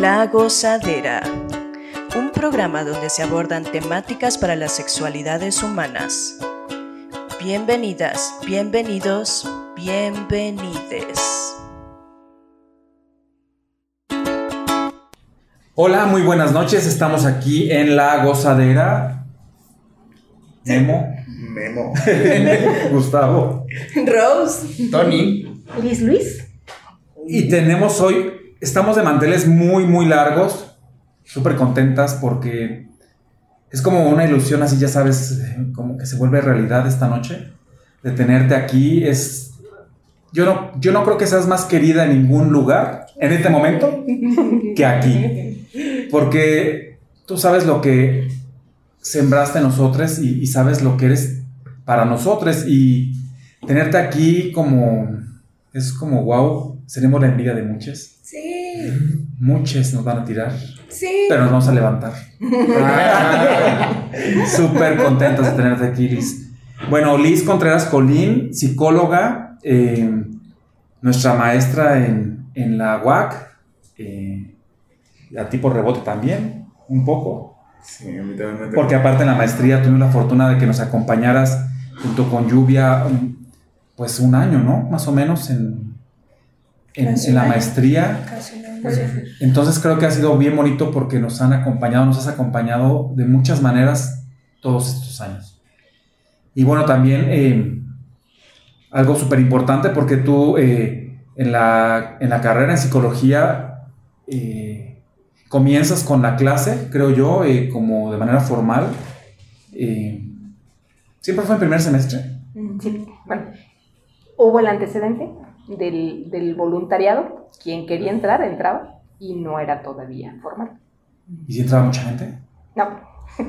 La Gozadera, un programa donde se abordan temáticas para las sexualidades humanas. Bienvenidas, bienvenidos, bienvenides. Hola, muy buenas noches. Estamos aquí en La Gozadera. Memo. Memo. Gustavo. Rose. Tony. Luis Luis. Y tenemos hoy, estamos de manteles muy, muy largos, súper contentas porque es como una ilusión así, ya sabes, como que se vuelve realidad esta noche, de tenerte aquí. Es, yo, no, yo no creo que seas más querida en ningún lugar en este momento que aquí, porque tú sabes lo que sembraste en nosotros y, y sabes lo que eres para nosotros y tenerte aquí como, es como, wow, seremos la envidia de muchas. Sí. Muchas nos van a tirar, Sí. pero nos vamos a levantar. Súper contentos de tenerte aquí, Liz. Bueno, Liz Contreras Colín, psicóloga, eh, nuestra maestra en, en la UAC, eh, a tipo rebote también, un poco. Sí, a mí también me Porque aparte en la maestría tuvimos la fortuna de que nos acompañaras junto con Lluvia, um, pues un año, ¿no? Más o menos en, en, la maestría. Entonces creo que ha sido bien bonito porque nos han acompañado, nos has acompañado de muchas maneras todos estos años. Y bueno, también eh, algo súper importante porque tú eh, en, la, en la carrera en psicología eh, comienzas con la clase, creo yo, eh, como de manera formal. ¿Siempre fue en primer semestre? Sí. Bueno, hubo el antecedente del, del voluntariado. Quien quería entrar, entraba y no era todavía formal. ¿Y si entraba mucha gente? No,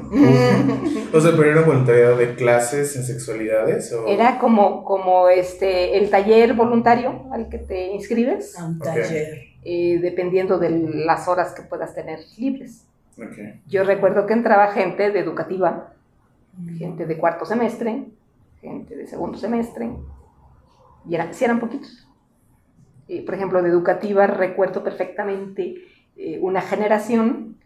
O sea, pero era voluntariado de clases en sexualidades o. era como, como este, el taller voluntario al que te inscribes, Un Ok. taller. eh, dependiendo de las horas que puedas tener libres. Ok. Yo recuerdo que entraba gente de educativa, gente de cuarto semestre, gente de segundo semestre, y eran, sí eran poquitos. Eh, por ejemplo, de educativa recuerdo perfectamente eh, una generación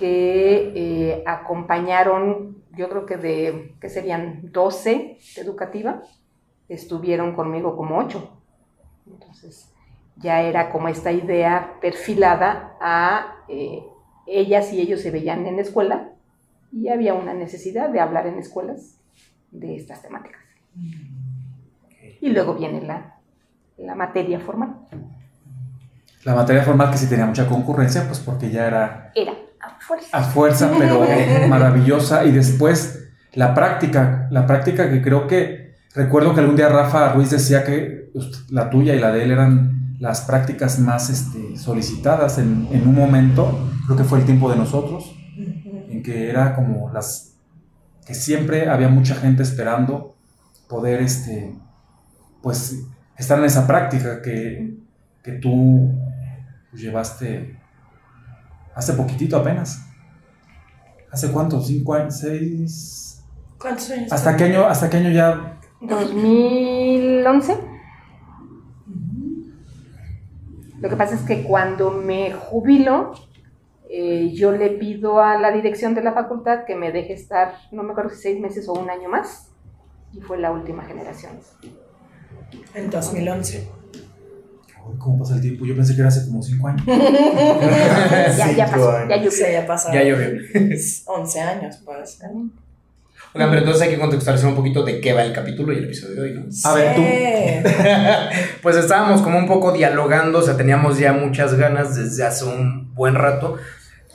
que eh, acompañaron, yo creo que de, que serían 12 de educativa, estuvieron conmigo como 8. Entonces, ya era como esta idea perfilada a eh, ellas y ellos se veían en la escuela y había una necesidad de hablar en escuelas de estas temáticas. Y luego viene la, la materia formal. La materia formal que sí tenía mucha concurrencia, pues porque ya era Era a fuerza. a fuerza, pero maravillosa. Y después la práctica, la práctica que creo que, recuerdo que algún día Rafa Ruiz decía que ust- la tuya y la de él eran las prácticas más este, solicitadas en, en un momento, creo que fue el tiempo de nosotros, en que era como las, que siempre había mucha gente esperando poder, este, pues, estar en esa práctica que, que tú llevaste hace poquitito apenas. ¿Hace cuánto? ¿Cinco años? ¿Seis? ¿Cuántos años? ¿Hasta qué año, hasta qué año ya? 2011. Lo que pasa es que cuando me jubilo, eh, yo le pido a la dirección de la facultad que me deje estar, no me acuerdo si seis meses o un año más, y fue la última generación. En 2011. Ay, ¿Cómo pasa el tiempo? Yo pensé que era hace como cinco años. ya, ya pasó, años. ya llovió. ya pasaron Ya llovió. 11 años, pues. Oigan, pero entonces hay que contextualizar un poquito de qué va el capítulo y el episodio de hoy, ¿no? A ver, tú. pues estábamos como un poco dialogando, o sea, teníamos ya muchas ganas desde hace un buen rato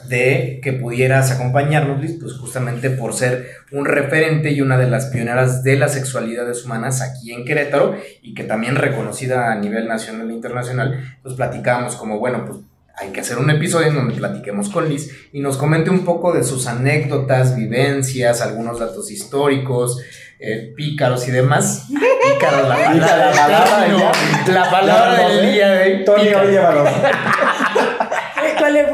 de que pudieras acompañarnos, Luis, pues justamente por ser un referente y una de las pioneras de las sexualidades humanas aquí en Querétaro y que también reconocida a nivel nacional e internacional, pues platicábamos como, bueno, pues hay que hacer un episodio en donde platiquemos con Liz y nos comente un poco de sus anécdotas, vivencias, algunos datos históricos, eh, pícaros y demás. Pícaros, la palabra, la palabra del no, día. la palabra del sé. día de Tony, pícaro. oye, llévalo. ¿Cuál fue ¿cuál fue la?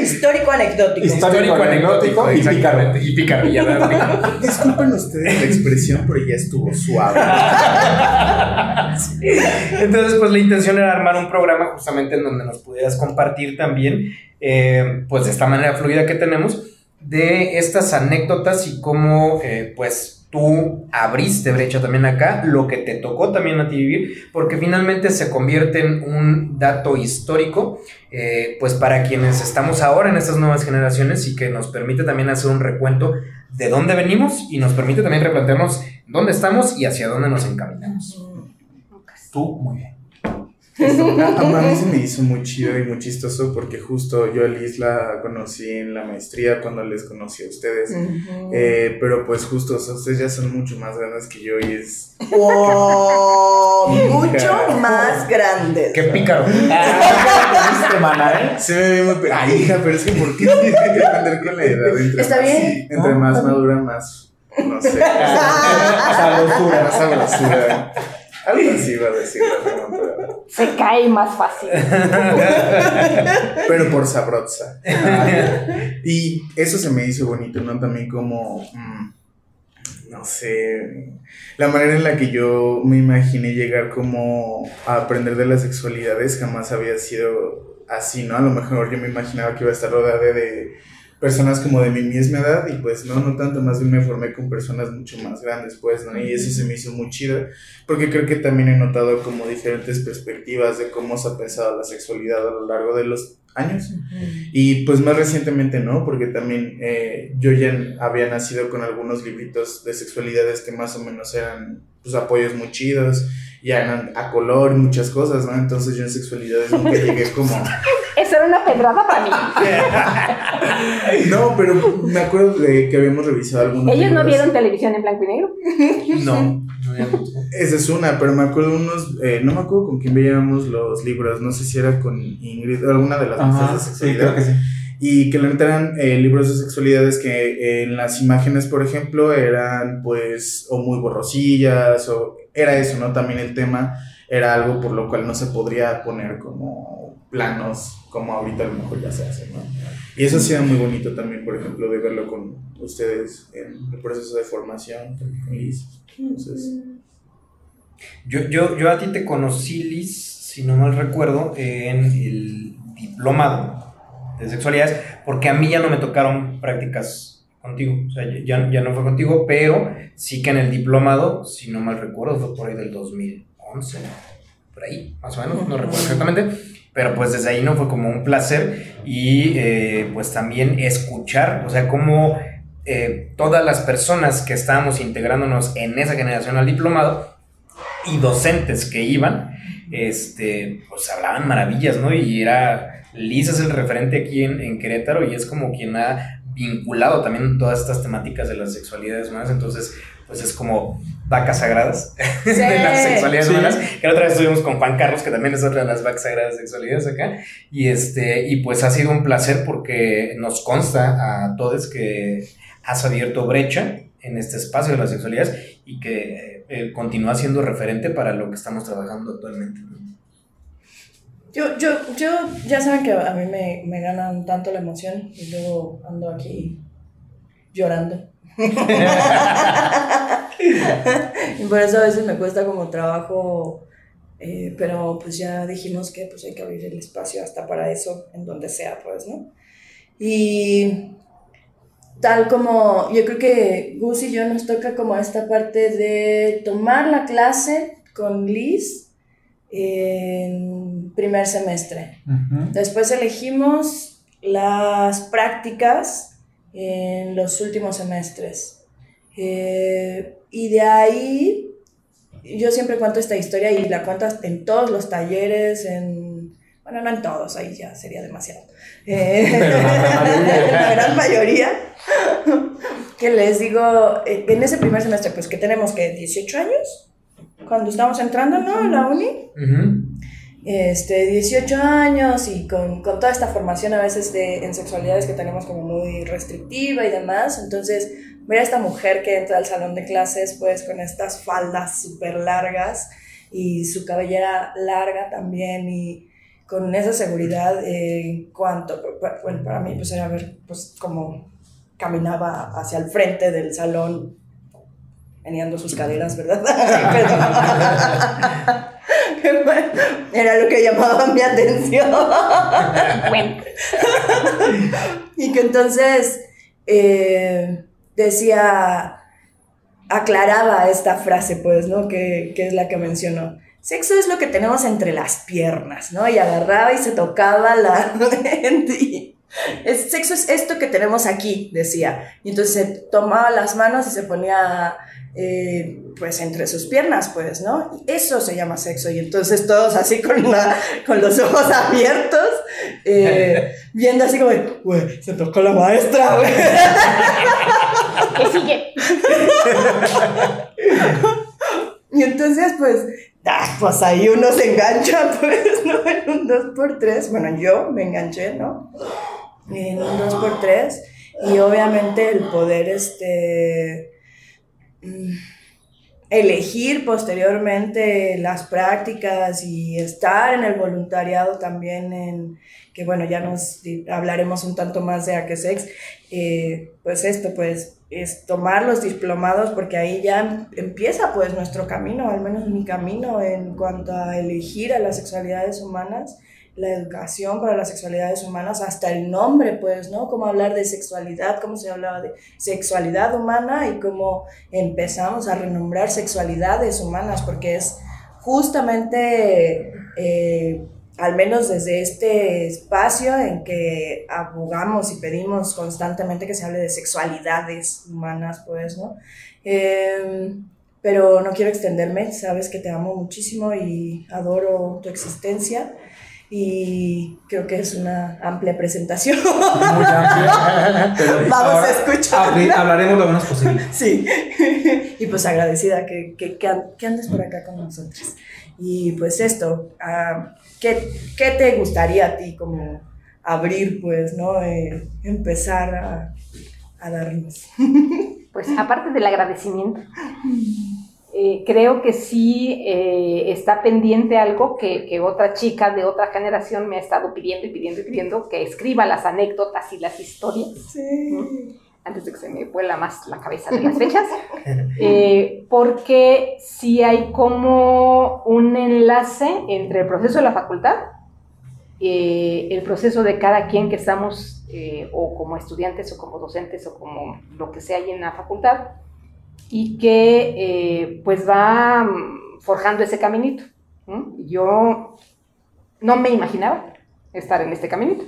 Histórico anecdótico. Histórico, anecdótico y pícaro. Pícaro. Disculpen ustedes la expresión, pero ya estuvo suave. Entonces, pues la intención era armar un programa justamente en donde nos pudieras compartir también, eh, pues de esta manera fluida que tenemos, de estas anécdotas y cómo, eh, pues, tú abriste brecha también acá, lo que te tocó también a ti vivir, porque finalmente se convierte en un dato histórico, eh, pues para quienes estamos ahora en estas nuevas generaciones y que nos permite también hacer un recuento de dónde venimos y nos permite también replantearnos dónde estamos y hacia dónde nos encaminamos. Tú, muy bien. A, a mí se me hizo muy chido y muy chistoso porque justo yo a Liz la conocí en la maestría cuando les conocí a ustedes. Eh, pero pues justo, o sea, ustedes ya son mucho más grandes que yo y es... Wow, mucho más grandes. ¡Qué pícaro! ¿Viste, mana, eh? Se me ve muy... Ay, hija, pero es que ¿por qué tiene que depender con la edad? Entre Está más- bien. Entre más madura, más... No sé. Sabrosura. Más sabrosura. Algo así iba a decir la Se cae más fácil. pero por sabrosa. Y eso se me hizo bonito, ¿no? También como, mm, no sé, la manera en la que yo me imaginé llegar como a aprender de las sexualidades jamás había sido así, ¿no? A lo mejor yo me imaginaba que iba a estar rodeada de personas como de mi misma edad y pues no, no tanto, más bien me formé con personas mucho más grandes, pues, ¿no? Y eso se me hizo muy chido, porque creo que también he notado como diferentes perspectivas de cómo se ha pensado la sexualidad a lo largo de los años. Y pues más recientemente no, porque también eh, yo ya había nacido con algunos libritos de sexualidades que más o menos eran pues apoyos muy chidos, ya eran a color y muchas cosas, ¿no? Entonces yo en sexualidades nunca llegué como... Eso era una pedrada para mí. No, pero me acuerdo de que habíamos revisado algunos Ellos no vieron televisión en blanco y negro. No. Esa es una, pero me acuerdo unos, eh, no me acuerdo con quién veíamos los libros, no sé si era con Ingrid, alguna de las Ajá, de sí, sexualidad. creo que sí. Y que neta eran eh, libros de sexualidades que eh, en las imágenes, por ejemplo, eran pues o muy borrosillas o era eso, ¿no? También el tema era algo por lo cual no se podría poner como planos como ahorita a lo mejor ya se hace, ¿no? Y eso sí era muy bonito también, por ejemplo, de verlo con ustedes en el proceso de formación, con Liz. Entonces, Yo, yo, yo a ti te conocí, Liz, si no mal recuerdo, en el diplomado de sexualidades, porque a mí ya no me tocaron prácticas contigo, o sea, ya, ya no fue contigo, pero sí que en el diplomado, si no mal recuerdo, fue por ahí del 2011, por ahí, más o menos, no recuerdo exactamente, pero pues desde ahí no fue como un placer y eh, pues también escuchar, o sea, cómo eh, todas las personas que estábamos integrándonos en esa generación al diplomado, y docentes que iban, este, pues hablaban maravillas, ¿no? Y era, Liz es el referente aquí en, en Querétaro y es como quien ha vinculado también todas estas temáticas de las sexualidades humanas, entonces, pues es como vacas sagradas Sí. de las sexualidades Sí. humanas, que la otra vez estuvimos con Juan Carlos, que también es otra de las vacas sagradas de sexualidades acá, y este, y pues ha sido un placer porque nos consta a todos que has abierto brecha en este espacio de las sexualidades y que eh, continúa siendo referente para lo que estamos trabajando actualmente. Yo, yo, yo, ya saben que a mí me, me ganan tanto la emoción y luego ando aquí llorando. y por eso a veces me cuesta como trabajo, eh, pero pues ya dijimos que pues hay que abrir el espacio hasta para eso, en donde sea, pues, ¿no? Y tal como yo creo que Gus y yo nos toca como esta parte de tomar la clase con Liz en primer semestre. Ujú. Después elegimos las prácticas en los últimos semestres. Eh, y de ahí, yo siempre cuento esta historia y la cuento en todos los talleres, en, bueno, no en todos, ahí ya sería demasiado. Eh, Pero la gran mayoría. que les digo, eh, en ese primer semestre, pues que tenemos que 18 años, cuando estamos entrando, ¿no? A la uni este, 18 años y con, con toda esta formación a veces de, en sexualidades que tenemos como muy restrictiva y demás. Entonces, ver a esta mujer que entra al salón de clases pues con estas faldas súper largas y su cabellera larga también y con esa seguridad en cuanto, bueno, para mí pues era ver pues cómo caminaba hacia el frente del salón meneando sus caderas, ¿verdad? era lo que llamaba mi atención. y que entonces eh, decía, aclaraba esta frase, pues, ¿no? Que, que es la que mencionó. Sexo es lo que tenemos entre las piernas, ¿no? Y agarraba y se tocaba la... es, sexo es esto que tenemos aquí, decía. Y entonces se tomaba las manos y se ponía eh, pues entre sus piernas, pues, ¿no? Y eso se llama sexo. Y entonces todos así con, la, con los ojos abiertos, eh, viendo así como, güey, se tocó la maestra, güey. ¿Qué sigue? y entonces, pues, ah, pues ahí uno se engancha, pues, ¿no? En un 2x3. Bueno, yo me enganché, ¿no? En un 2x3. Y obviamente el poder, este Mm, elegir posteriormente las prácticas y estar en el voluntariado también en que bueno ya nos hablaremos un tanto más de Aquesex eh, pues esto pues es tomar los diplomados porque ahí ya empieza pues nuestro camino al menos mi camino en cuanto a elegir a las sexualidades humanas la educación para las sexualidades humanas, hasta el nombre, pues, ¿no? Cómo hablar de sexualidad, cómo se hablaba de sexualidad humana y cómo empezamos a renombrar sexualidades humanas, porque es justamente, eh, al menos desde este espacio en que abogamos y pedimos constantemente que se hable de sexualidades humanas, pues, ¿no? Em, pero no quiero extenderme, sabes que te amo muchísimo y adoro tu existencia y creo que es una amplia presentación. Muy amplia. Vamos a escuchar. Hablaremos lo menos posible. Sí. Y pues agradecida que, que, que, andes por acá con nosotros. Y pues esto, uh, ¿qué, ¿qué, te gustaría a ti como abrir, pues, ¿no? Eh, empezar a, a darnos. Pues aparte del agradecimiento. Eh, creo que sí eh, está pendiente algo que, otra chica de otra generación me ha estado pidiendo y pidiendo y pidiendo, que escriba las anécdotas y las historias. Sí. Antes de que se me vuela más la cabeza de las fechas. Eh, porque sí hay como un enlace entre el proceso de la facultad, el proceso de cada quien que estamos, o como estudiantes, o como docentes, o como lo que sea ahí en la facultad, y que eh, pues va mm, forjando ese caminito. Yo no me imaginaba estar en este caminito.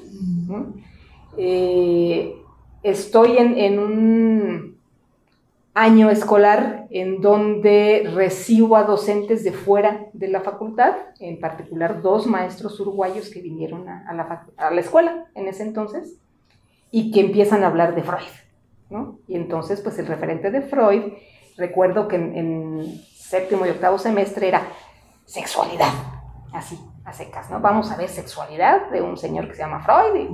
Eh, estoy en, en, un año escolar en donde recibo a docentes de fuera de la facultad, en particular dos maestros uruguayos que vinieron a, la, a la escuela en ese entonces y que empiezan a hablar de Freud. Y entonces, pues el referente de Freud, recuerdo que en, séptimo y octavo semestre era sexualidad, así, a secas, ¿no? Vamos a ver sexualidad de un señor que se llama Freud.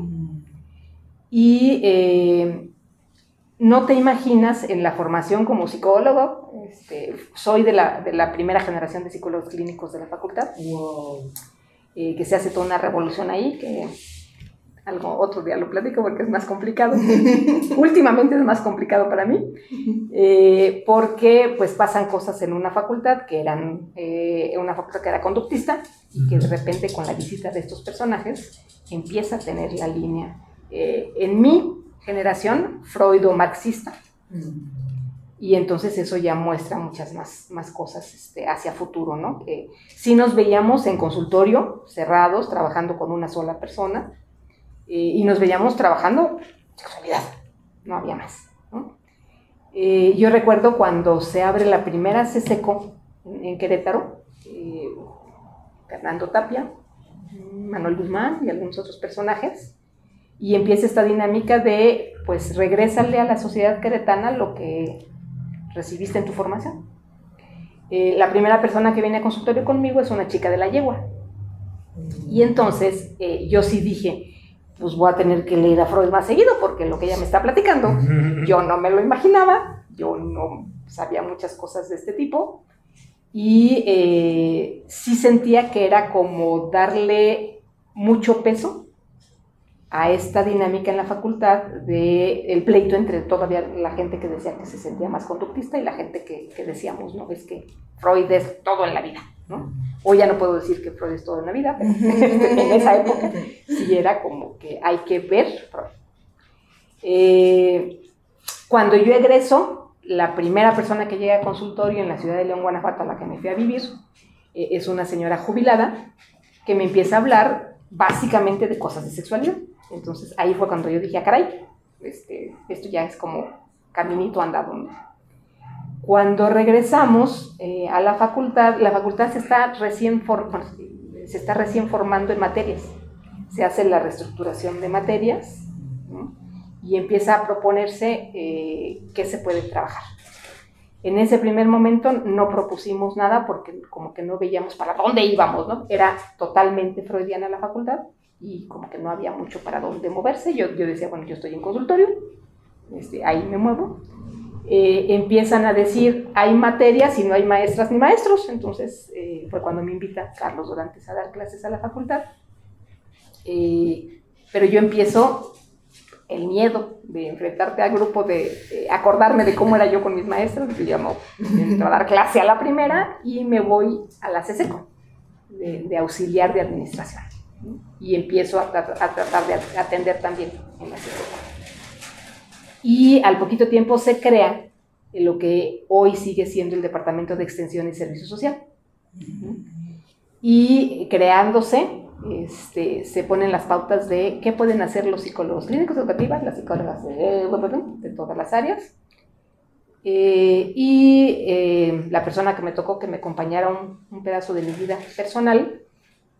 Y, eh, no te imaginas en la formación como psicólogo, este, soy de la, de la, primera generación de psicólogos clínicos de la facultad, eh, que se hace toda una revolución ahí, que algo otro día lo platico porque es más complicado. Últimamente es más complicado para mí, eh, porque pues pasan cosas en una facultad que eran, eh, una facultad que era conductista y que de repente con la visita de estos personajes empieza a tener la línea. Eh, en mi generación, freudo-marxista. Y entonces eso ya muestra muchas más, más cosas este, hacia futuro, ¿no? Que si nos veíamos en consultorio, cerrados, trabajando con una sola persona, y nos veíamos trabajando sexualidad, no había más. Eh, yo recuerdo cuando se abre la primera CSECO en, en Querétaro, eh, Fernando Tapia, Manuel Guzmán y algunos otros personajes, y empieza esta dinámica de, pues, regrésale a la sociedad queretana lo que recibiste en tu formación. Eh, la primera persona que viene a consultorio conmigo es una chica de la yegua. Y entonces yo sí dije, pues voy a tener que leer a Freud más seguido porque lo que ella me está platicando, yo no me lo imaginaba, yo no sabía muchas cosas de este tipo y eh, sí sentía que era como darle mucho peso a esta dinámica en la facultad de el pleito entre todavía la gente que decía que se sentía más conductista y la gente que, que decíamos, ¿no? Es que Freud es todo en la vida, ¿no? Hoy ya no puedo decir que Freud es todo en la vida, pero en esa época sí era como que hay que ver Freud. Eh, cuando yo egreso, la primera persona que llega al consultorio en la ciudad de León, Guanajuato, a la que me fui a vivir, eh, es una señora jubilada que me empieza a hablar básicamente de cosas de sexualidad. Entonces ahí fue cuando yo dije, ah, caray, este, esto ya es como caminito andado. ¿no? Cuando regresamos eh, a la facultad, la facultad se está, recién se está recién formando en materias. Se hace la reestructuración de materias ¿no? y empieza a proponerse eh, qué se puede trabajar. En ese primer momento no propusimos nada porque como que no veíamos para dónde íbamos, ¿no? Era totalmente freudiana la facultad y como que no había mucho para dónde moverse. Yo, yo decía, bueno, yo estoy en consultorio, este, ahí me muevo. Eh, empiezan a decir, hay materias y no hay maestras ni maestros. Entonces eh, fue cuando me invita Carlos Dorantes a dar clases a la facultad. Eh, pero yo empiezo el miedo de enfrentarte al grupo, de, acordarme de cómo era yo con mis maestros. Yo llamo a dar clase a la primera y me voy a la CSECO, de, de auxiliar de administración. Y empiezo a, a, a, tratar de atender también en la CSECO. Y al poquito tiempo se crea lo que hoy sigue siendo el Departamento de Extensión y Servicio Social. Y creándose, este, se ponen las pautas de qué pueden hacer los psicólogos clínicos educativos, las psicólogas de, todas las áreas. Eh, y eh, la persona que me tocó que me acompañara un, un pedazo de mi vida personal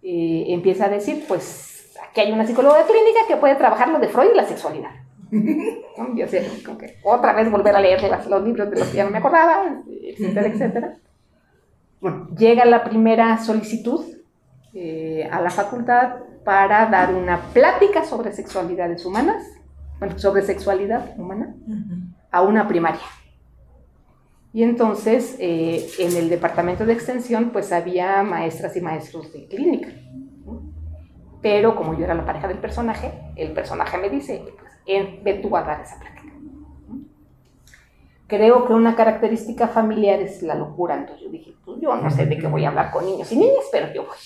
eh, empieza a decir, pues aquí hay una psicóloga clínica que puede trabajar lo de Freud y la sexualidad. ¿no? Yo sé, como que otra vez volver a leer las, los libros de los que ya no me acordaba, etcétera, etcétera. Bueno, llega la primera solicitud eh, a la facultad para dar una plática sobre sexualidades humanas, bueno, sobre sexualidad humana, uh -huh. a una primaria. Y entonces, eh, en el departamento de extensión, pues había maestras y maestros de clínica. Pero como yo era la pareja del personaje, el personaje me dice, ve tú a dar esa plática. ¿no? Creo que una característica familiar es la locura. Entonces yo dije, pues yo no sé de qué voy a hablar con niños y niñas, pero yo voy.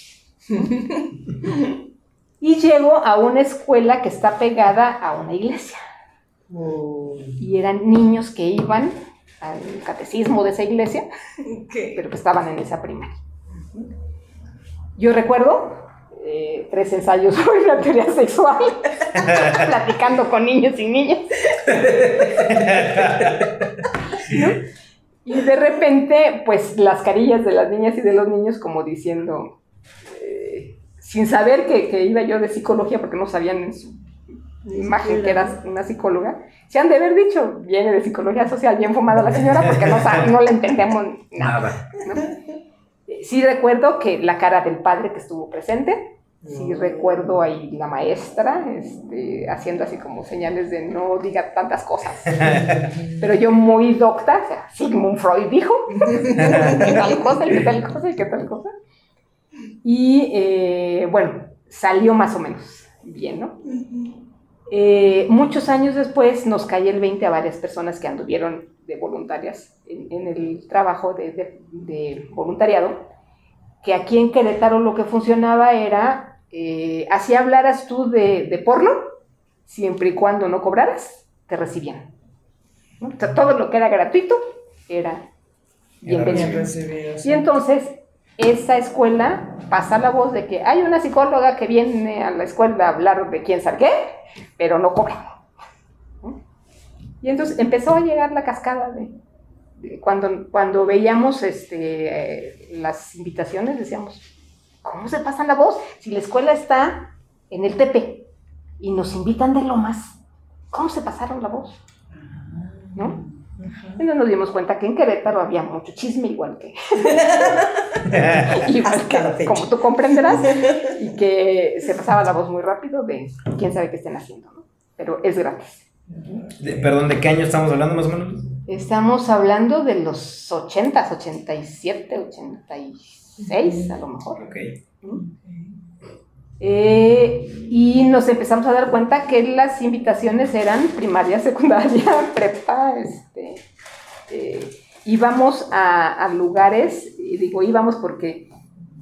y llego a una escuela que está pegada a una iglesia. Oh. Y eran niños que iban al catecismo de esa iglesia, okay. pero que estaban en esa primaria. Yo recuerdo eh, tres ensayos sobre la teoría sexual, platicando con niños y niñas. ¿No? Y de repente, pues las carillas de las niñas y de los niños como diciendo, eh, sin saber que, que, iba yo de psicología, porque no sabían en su imagen que era una psicóloga, se han de haber dicho, viene de psicología social, bien fumada la señora, porque no, no le entendemos nada. ¿no? Sí recuerdo que la cara del padre que estuvo presente, sí recuerdo ahí la maestra este, haciendo así como señales de no diga tantas cosas. Pero yo muy docta, o sea, Sigmund Freud dijo, que tal cosa, y que tal cosa, y que tal cosa. Y eh, bueno, salió más o menos bien, ¿no? Eh, muchos años después nos cae el 20 a varias personas que anduvieron de voluntarias en, en el trabajo de, de, de, voluntariado, que aquí en Querétaro lo que funcionaba era, eh, así hablaras tú de, de, porno, siempre y cuando no cobraras, te recibían. ¿no? O sea, todo lo que era gratuito era bienvenido. Y entonces esa escuela pasa la voz de que hay una psicóloga que viene a la escuela a hablar de quién sabe qué, pero no cobra. Y entonces empezó a llegar la cascada de cuando, cuando veíamos este, eh, las invitaciones, decíamos, ¿cómo se pasan la voz? Si la escuela está en el Tepe y nos invitan de Lomas, ¿cómo se pasaron la voz? ¿No? Y nos dimos cuenta que en Querétaro había mucho chisme, igual que. igual que, como tú comprenderás, y que se pasaba la voz muy rápido de quién sabe qué estén haciendo, ¿no? Pero es gratis. De, perdón, ¿de qué año estamos hablando más o menos? Estamos hablando de los 80, 87, 86, a lo mejor. Ok. ¿Mm? Eh, y nos empezamos a dar cuenta que las invitaciones eran primaria, secundaria, prepa, este, eh, íbamos a, a, lugares, y digo íbamos porque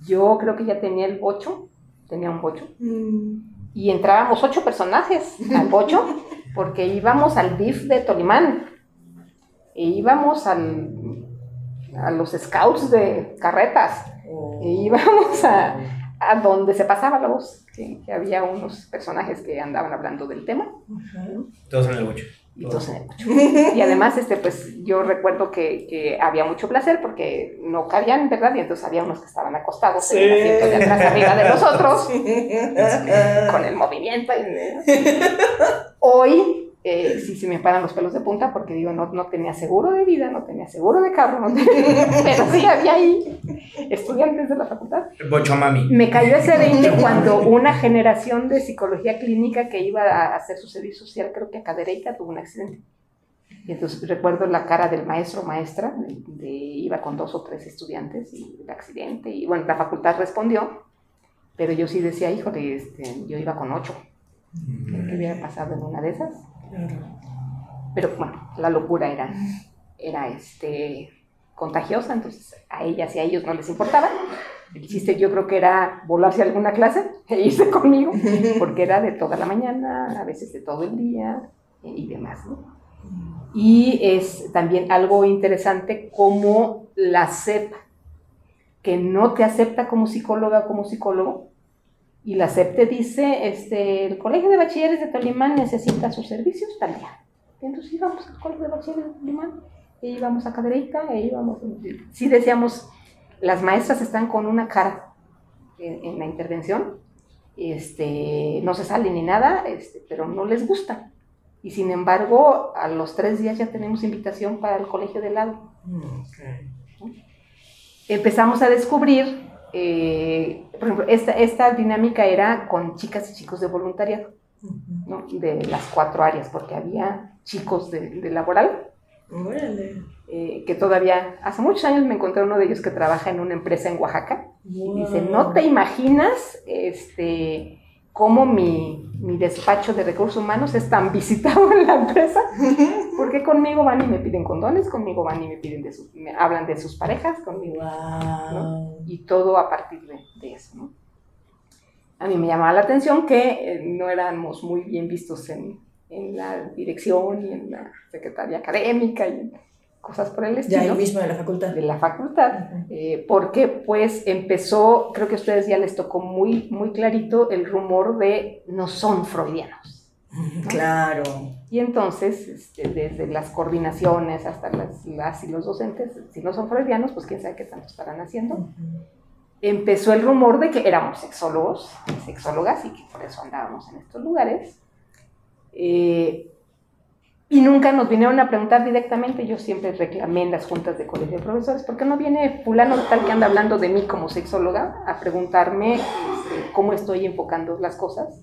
yo creo que ya tenía el bocho, tenía un bocho, mm. y entrábamos ocho personajes al bocho, porque íbamos al DIF de Tolimán, íbamos al, a los scouts de carretas, e íbamos a a donde se pasaba la voz, que, había unos personajes que andaban hablando del tema. Todos en el bocho. Y todos en el bocho. y además, este, pues yo recuerdo que, que, había mucho placer porque no cabían, ¿verdad? Y entonces había unos que estaban acostados en el asiento de atrás arriba de nosotros, con el movimiento. Hoy eh, sí se me paran los pelos de punta porque digo, no, no tenía seguro de vida, no tenía seguro de carro, no pero sí había ahí estudiantes de la facultad. Bocho mami. Me cayó ese 20 cuando una generación de psicología clínica que iba a hacer su servicio social, creo que a Cadereyta, tuvo un accidente. Y entonces recuerdo la cara del maestro o maestra, de, iba con dos o tres estudiantes y el accidente, y bueno, la facultad respondió, pero yo sí decía, híjole, este, yo iba con ocho. ¿Qué hubiera pasado en una de esas? Pero bueno, la locura era, era este, contagiosa, entonces a ellas y a ellos no les importaba. El chiste yo creo que era volarse a alguna clase e irse conmigo, porque era de toda la mañana, a veces de todo el día y demás. Y es también algo interesante como la CEP, que no te acepta como psicóloga o como psicólogo, y la CEP te dice, este, el Colegio de Bachilleres de Tolimán necesita sus servicios tal día. Entonces íbamos al Colegio de Bachilleres de Tolimán, e íbamos a Cadereyta, e íbamos... Sí decíamos, las maestras están con una cara en, la intervención, este, no se sale ni nada, este, pero no les gusta. Y sin embargo, a los tres días ya tenemos invitación para el colegio de lado. Mm, Empezamos a descubrir eh, por ejemplo, esta, esta dinámica era con chicas y chicos de voluntariado, ¿no? de las cuatro áreas, porque había chicos de, de laboral. Eh, que todavía, hace muchos años me encontré uno de ellos que trabaja en una empresa en Oaxaca. Y dice, no te imaginas este, cómo mi, mi, despacho de recursos humanos es tan visitado en la empresa, porque conmigo van y me piden condones, conmigo van y me piden de sus, me hablan de sus parejas, conmigo, y todo a partir de, eso, ¿no? A mí me llamaba la atención que eh, no éramos muy bien vistos en, en, la dirección y en la secretaría académica y cosas por el estilo. Ya ahí mismo de la facultad. De la facultad, eh, porque pues empezó, creo que a ustedes ya les tocó muy, muy clarito el rumor de no son freudianos. Claro. Y entonces, este, desde las coordinaciones hasta las, las, y los docentes, si no son freudianos, pues quién sabe qué tanto estarán haciendo. Empezó el rumor de que éramos sexólogos, sexólogas, y que por eso andábamos en estos lugares. Eh, y nunca nos vinieron a preguntar directamente, yo siempre reclamé en las juntas de colegio de profesores, ¿por qué no viene fulano tal que anda hablando de mí como sexóloga a preguntarme este, cómo estoy enfocando las cosas?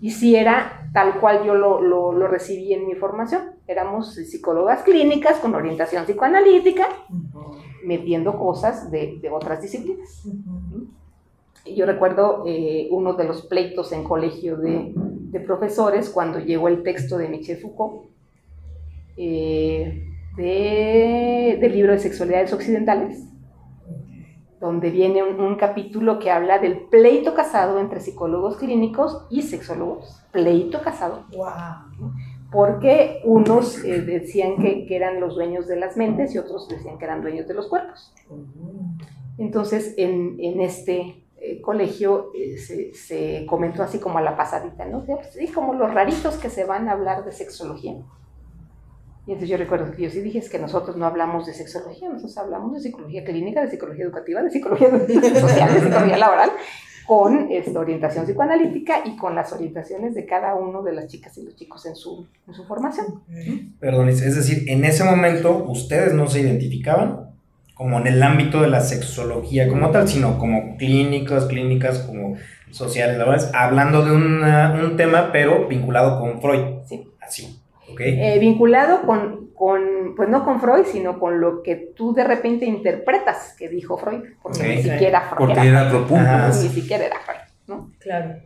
Y si era tal cual yo lo, lo, recibí en mi formación, éramos psicólogas clínicas con orientación psicoanalítica, metiendo cosas de, de otras disciplinas. y Yo recuerdo eh, uno de los pleitos en colegio de, de profesores cuando llegó el texto de Michel Foucault, eh, de, del libro de sexualidades occidentales, donde viene un, capítulo que habla del pleito casado entre psicólogos clínicos y sexólogos. Pleito casado. Porque unos eh, decían que, que, eran los dueños de las mentes y otros decían que eran dueños de los cuerpos. Entonces, en, en este eh, colegio se, se, comentó así como a la pasadita, ¿no? Pues, como los raritos que se van a hablar de sexología. Y entonces yo recuerdo que yo sí dije, es que nosotros no hablamos de sexología, nosotros hablamos de psicología clínica, de psicología educativa, de psicología social, de psicología laboral, con esta orientación psicoanalítica y con las orientaciones de cada uno de las chicas y los chicos en su, en su formación. Perdón, es decir, en ese momento ustedes no se identificaban como en el ámbito de la sexología como tal, sino como clínicos, clínicas, como sociales, laborales, hablando de un tema, pero vinculado con Freud. Sí. Así. Eh, vinculado con, con, pues no con Freud, sino con lo que tú de repente interpretas que dijo Freud, porque ni siquiera Freud. Porque era, otro punto. Ni siquiera era Freud. ¿no? Claro.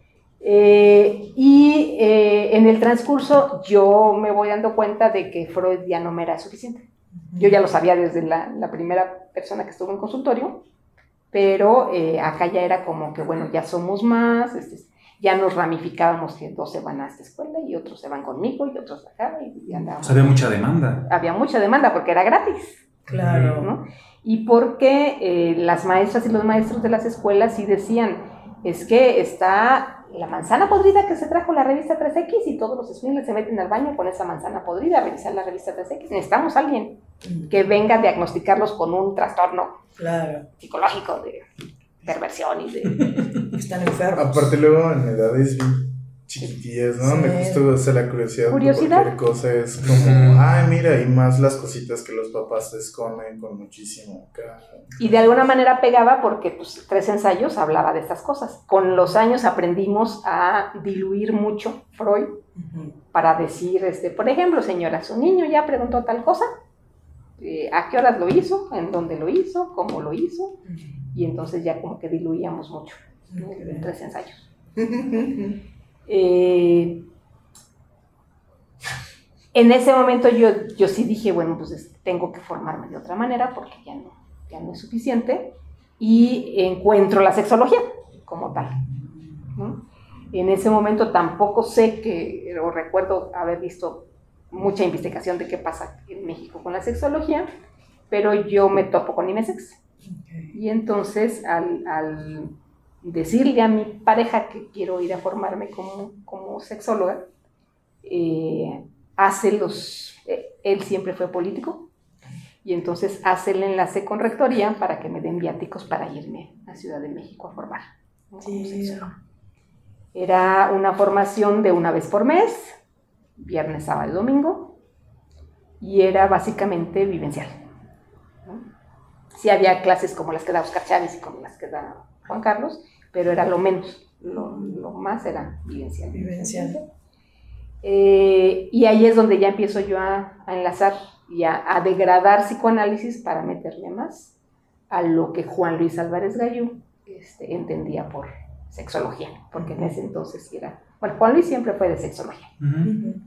Eh, y eh, en el transcurso yo me voy dando cuenta de que Freud ya no me era suficiente. Yo ya lo sabía desde la, la primera persona que estuvo en consultorio, pero eh, acá ya era como que, bueno, ya somos más, este, ya nos ramificábamos que dos se van a esta escuela y otros se van conmigo y otros acá y, y andábamos. O sea, había mucha demanda. Había mucha demanda porque era gratis. Claro. ¿no? Y porque eh, las maestras y los maestros de las escuelas sí decían, es que está la manzana podrida que se trajo la revista 3X y todos los estudiantes se meten al baño con esa manzana podrida a revisar la revista 3X. Necesitamos a alguien que venga a diagnosticarlos con un trastorno Claro. psicológico de perversión y de... Están enfermos. Aparte luego en edades chiquitillas, ¿no? Sí. Me justo o sea, la curiosidad por Curiosidad. cualquier cosa es como, ay, mira, y más las cositas que los papás te esconden con muchísimo cariño. Y de alguna manera pegaba porque pues, tres ensayos hablaba de estas cosas. Con los años aprendimos a diluir mucho Freud Ujú. para decir, este, por ejemplo, señora, su niño ya preguntó tal cosa, eh, a qué horas lo hizo, en dónde lo hizo, cómo lo hizo, y entonces ya como que diluíamos mucho ¿no? en tres ensayos. Eh, en ese momento yo, yo sí dije, bueno, pues es- tengo que formarme de otra manera porque ya no, ya no es suficiente y encuentro la sexología como tal. ¿no? En ese momento tampoco sé que, o recuerdo haber visto mucha investigación de qué pasa en México con la sexología, pero yo me topo con Imesex. Y entonces al, al decirle a mi pareja que quiero ir a formarme como, como sexóloga, eh, hace los, eh, él siempre fue político, y entonces hace el enlace con rectoría para que me den viáticos para irme a Ciudad de México a formar. Era una formación de una vez por mes, viernes, sábado y domingo, y era básicamente vivencial. Sí había clases como las que da Oscar Chávez y como las que da Juan Carlos, pero era lo menos, lo, lo más era vivencial. Vivencial. Eh, y ahí es donde ya empiezo yo a, a enlazar y a, a degradar psicoanálisis para meterme más a lo que Juan Luis Álvarez Gallú este, entendía por sexología, porque en ese entonces era, bueno, Juan Luis siempre fue de sexología. Ujú. Ujú.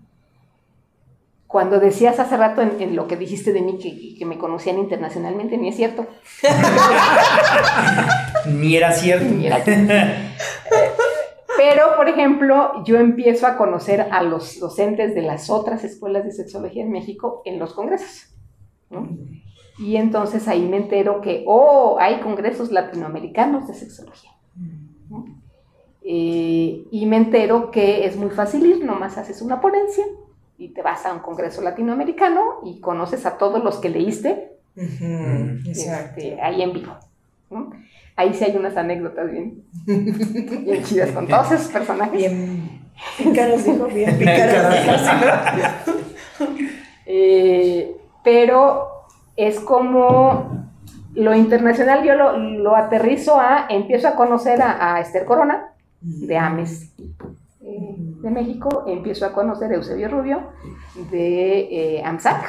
Cuando decías hace rato en, en lo que dijiste de mí que, que me conocían internacionalmente, ni es cierto. Ni era cierto. Ni era cierto. Pero, por ejemplo, yo empiezo a conocer a los docentes de las otras escuelas de sexología en México en los congresos. ¿no? Y entonces ahí me entero que, oh, hay congresos latinoamericanos de sexología. ¿no? Eh, y me entero que es muy fácil ir, nomás haces una ponencia y te vas a un congreso latinoamericano y conoces a todos los que leíste Ujú. Exacto. este, ahí en vivo. ¿no? Ahí sí hay unas anécdotas bien, bien chidas con todos esos personajes. Bien pícaros, dijo, bien pícaros. Eh, pero es como lo internacional, yo lo, lo aterrizo a, empiezo a conocer a, a Esther Corona, de Ames, eh, de México, empiezo a conocer a Eusebio Rubio, de eh, AMSAC,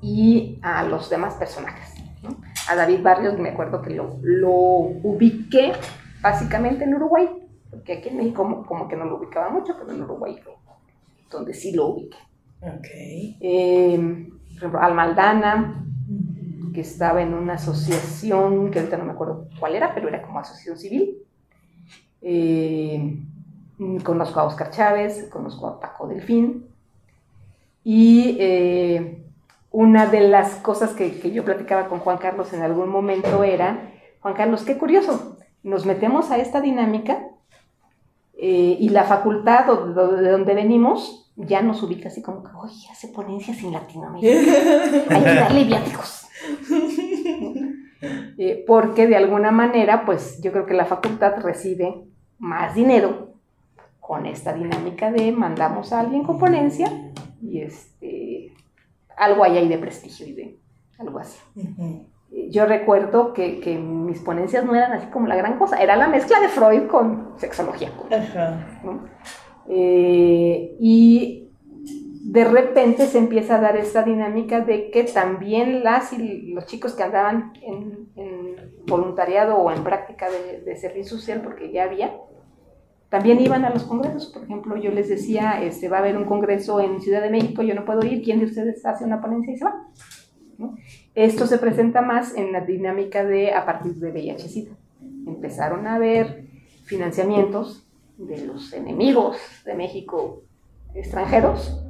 y a los demás personajes. ¿no? A David Barrios me acuerdo que lo, lo ubiqué básicamente en Uruguay, porque aquí en México como, como que no lo ubicaba mucho, pero en Uruguay donde sí lo ubiqué. Ok. Eh, por ejemplo, Almaldana, que estaba en una asociación, que ahorita no me acuerdo cuál era, pero era como asociación civil. Eh, conozco a Oscar Chávez, conozco a Paco Delfín. Y eh, una de las cosas que, que yo platicaba con Juan Carlos en algún momento era, Juan Carlos, qué curioso, nos metemos a esta dinámica eh, y la facultad de donde venimos ya nos ubica así como que, oye, hace ponencias en Latinoamérica, hay que darle viáticos. Eh, porque de alguna manera, pues yo creo que la facultad recibe más dinero con esta dinámica de mandamos a alguien con ponencia y este, algo hay ahí de prestigio y de algo así. Yo recuerdo que, que mis ponencias no eran así como la gran cosa, era la mezcla de Freud con sexología. Eh, y de repente se empieza a dar esta dinámica de que también las y los chicos que andaban en, voluntariado o en práctica de, servicio social, porque ya había, también iban a los congresos. Por ejemplo, yo les decía, este, va a haber un congreso en Ciudad de México, yo no puedo ir, ¿quién de ustedes hace una ponencia y se va? Esto se presenta más en la dinámica de a partir de VIH-Sida. Empezaron a haber financiamientos de los enemigos de México extranjeros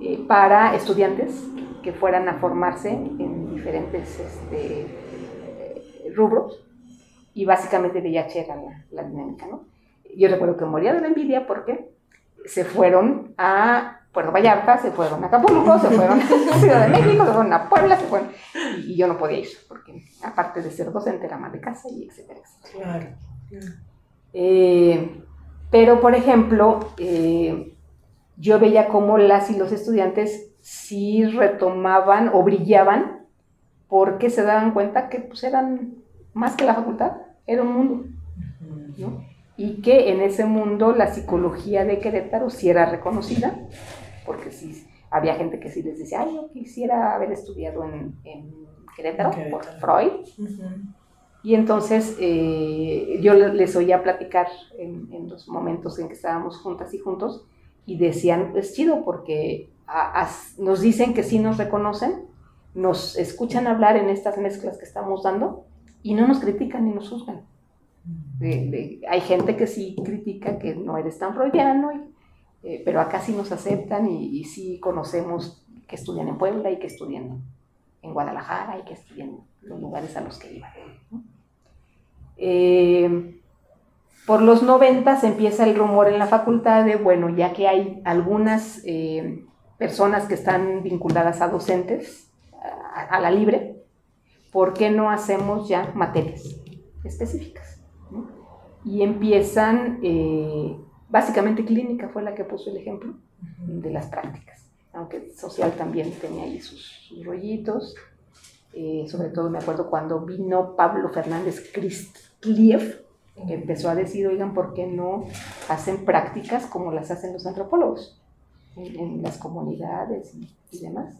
eh, para estudiantes que fueran a formarse en diferentes este, eh, rubros y básicamente VIH era la, dinámica, ¿no? Yo recuerdo que moría de la envidia porque se fueron a Puerto Vallarta, se fueron a Acapulco, se fueron a Ciudad de México, se fueron a Puebla, se fueron... Y, yo no podía ir, porque aparte de ser docente era más de casa y etcétera, etcétera. Claro. Eh, pero, por ejemplo, yo veía cómo las y los estudiantes sí retomaban o brillaban porque se daban cuenta que pues eran más que la facultad, era un mundo. Y que en ese mundo la psicología de Querétaro sí era reconocida, porque sí había gente que sí les decía, ay, yo quisiera haber estudiado en, Querétaro, por Freud. Y entonces eh, yo les oía platicar en, en, los momentos en que estábamos juntas y juntos, y decían, es chido porque nos dicen que sí nos reconocen, nos escuchan hablar en estas mezclas que estamos dando y no nos critican ni nos juzgan. Hay gente que sí critica que no eres tan freudiano, eh, pero acá sí nos aceptan y, sí conocemos que estudian en Puebla y que estudian en Guadalajara y que estudian los lugares a los que iban. Eh, por los 90 empieza el rumor en la facultad de, bueno, ya que hay algunas eh, personas que están vinculadas a docentes, a, la libre, ¿por qué no hacemos ya materias específicas? Y empiezan, eh, básicamente clínica fue la que puso el ejemplo de las prácticas, aunque social también tenía ahí sus, rollitos. Eh, sobre todo me acuerdo cuando vino Pablo Fernández Christliev, empezó a decir, oigan, ¿por qué no hacen prácticas como las hacen los antropólogos en, las comunidades y, demás?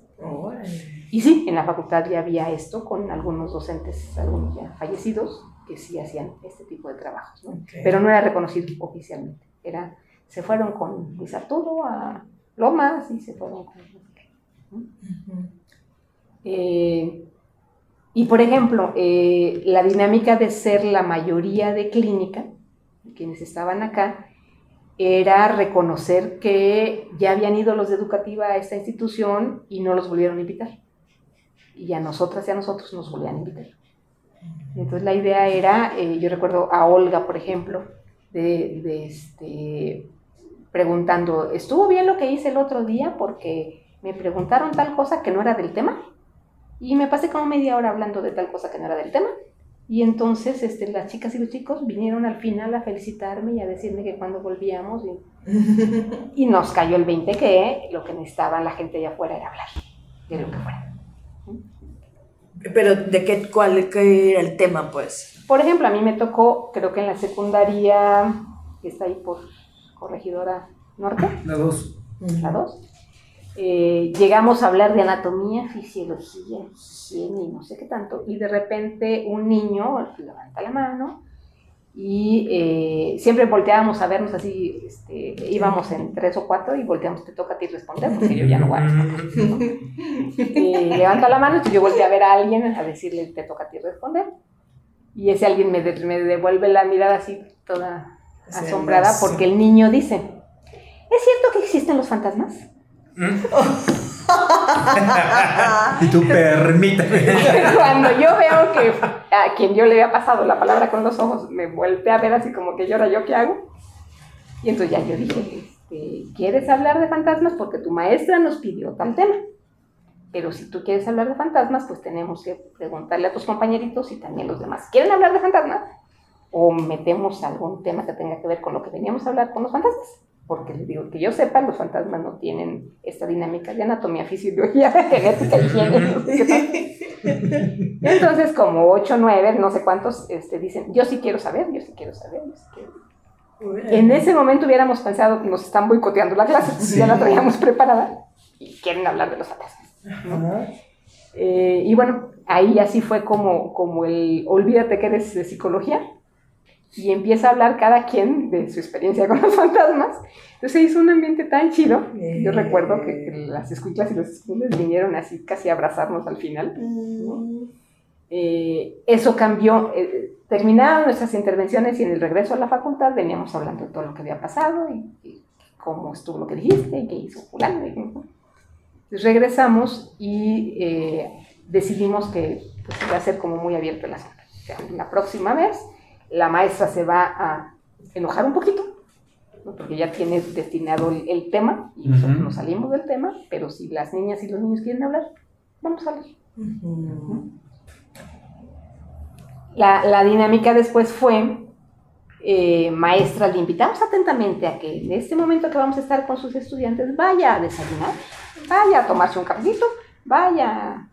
Y sí, en la facultad ya había esto con algunos docentes, algunos ya fallecidos, que sí hacían este tipo de trabajos, ¿no? pero no era reconocido oficialmente. Era, se fueron con Luis Arturo a Lomas y se fueron con... Y por ejemplo, eh, la dinámica de ser la mayoría de clínica, quienes estaban acá, era reconocer que ya habían ido los de educativa a esta institución y no los volvieron a invitar. Y a nosotras y a nosotros nos volvían a invitar. Entonces la idea era, eh, yo recuerdo a Olga, por ejemplo, de, de este, preguntando, ¿estuvo bien lo que hice el otro día? Porque me preguntaron tal cosa que no era del tema y me pasé como media hora hablando de tal cosa que no era del tema. Y entonces este, las chicas y los chicos vinieron al final a felicitarme y a decirme que cuando volvíamos, y, nos cayó el 20 que lo que necesitaba la gente allá afuera era hablar de lo que fuera. Pero ¿de qué, cuál era el tema, pues? Por ejemplo, a mí me tocó, creo que en la secundaria, que está ahí por Corregidora Norte. La 2. La 2 eh, llegamos a hablar de anatomía, fisiología, higiene y no sé qué tanto, y de repente un niño levanta la mano y eh, siempre volteábamos a vernos así, este, íbamos en tres o cuatro y volteamos, te toca a ti responder, porque yo ya no guardo. levanta la mano, y yo volteé a ver a alguien a decirle, te toca a ti responder. Y ese alguien me, me devuelve la mirada así, toda asombrada, porque el niño dice, ¿es cierto que existen los fantasmas? y tú permíteme. Cuando yo veo que a quien yo le había pasado la palabra con los ojos me vuelve a ver así como que llora, ¿yo qué hago? Y entonces ya yo dije, este, ¿quieres hablar de fantasmas? Porque tu maestra nos pidió tal tema. Pero si tú quieres hablar de fantasmas, pues tenemos que preguntarle a tus compañeritos y también los demás. ¿Quieren hablar de fantasmas? O metemos algún tema que tenga que ver con lo que veníamos a hablar con los fantasmas porque les digo que yo sepa, los fantasmas no tienen esta dinámica de anatomía, fisiología, genética, higiene. Entonces, como 8, 9, no sé cuántos, este, dicen, yo sí quiero saber, yo sí quiero saber, yo sí quiero. En ese momento hubiéramos pensado, nos están boicoteando la clase, ya la traíamos preparada. y quieren hablar de los fantasmas. Eh, y bueno, ahí así fue como, como el olvídate que eres de psicología y empieza a hablar cada quien de su experiencia con los fantasmas. Entonces hizo un ambiente tan chido. Yo recuerdo que, las escuchas y los estudiantes vinieron así casi a abrazarnos al final. Eh, eso cambió. Eh, terminaron nuestras intervenciones y en el regreso a la facultad veníamos hablando de todo lo que había pasado y, cómo estuvo lo que dijiste y qué hizo fulano. Entonces regresamos y eh, decidimos que pues, iba a ser como muy abierto el asunto. O sea, la próxima vez la maestra se va a enojar un poquito, porque ya tiene destinado el, tema y nosotros nos salimos del tema, pero si las niñas y los niños quieren hablar, vamos a hablar. la, dinámica después fue, eh, maestra, le invitamos atentamente a que en este momento que vamos a estar con sus estudiantes, vaya a desayunar, vaya a tomarse un cafecito, vaya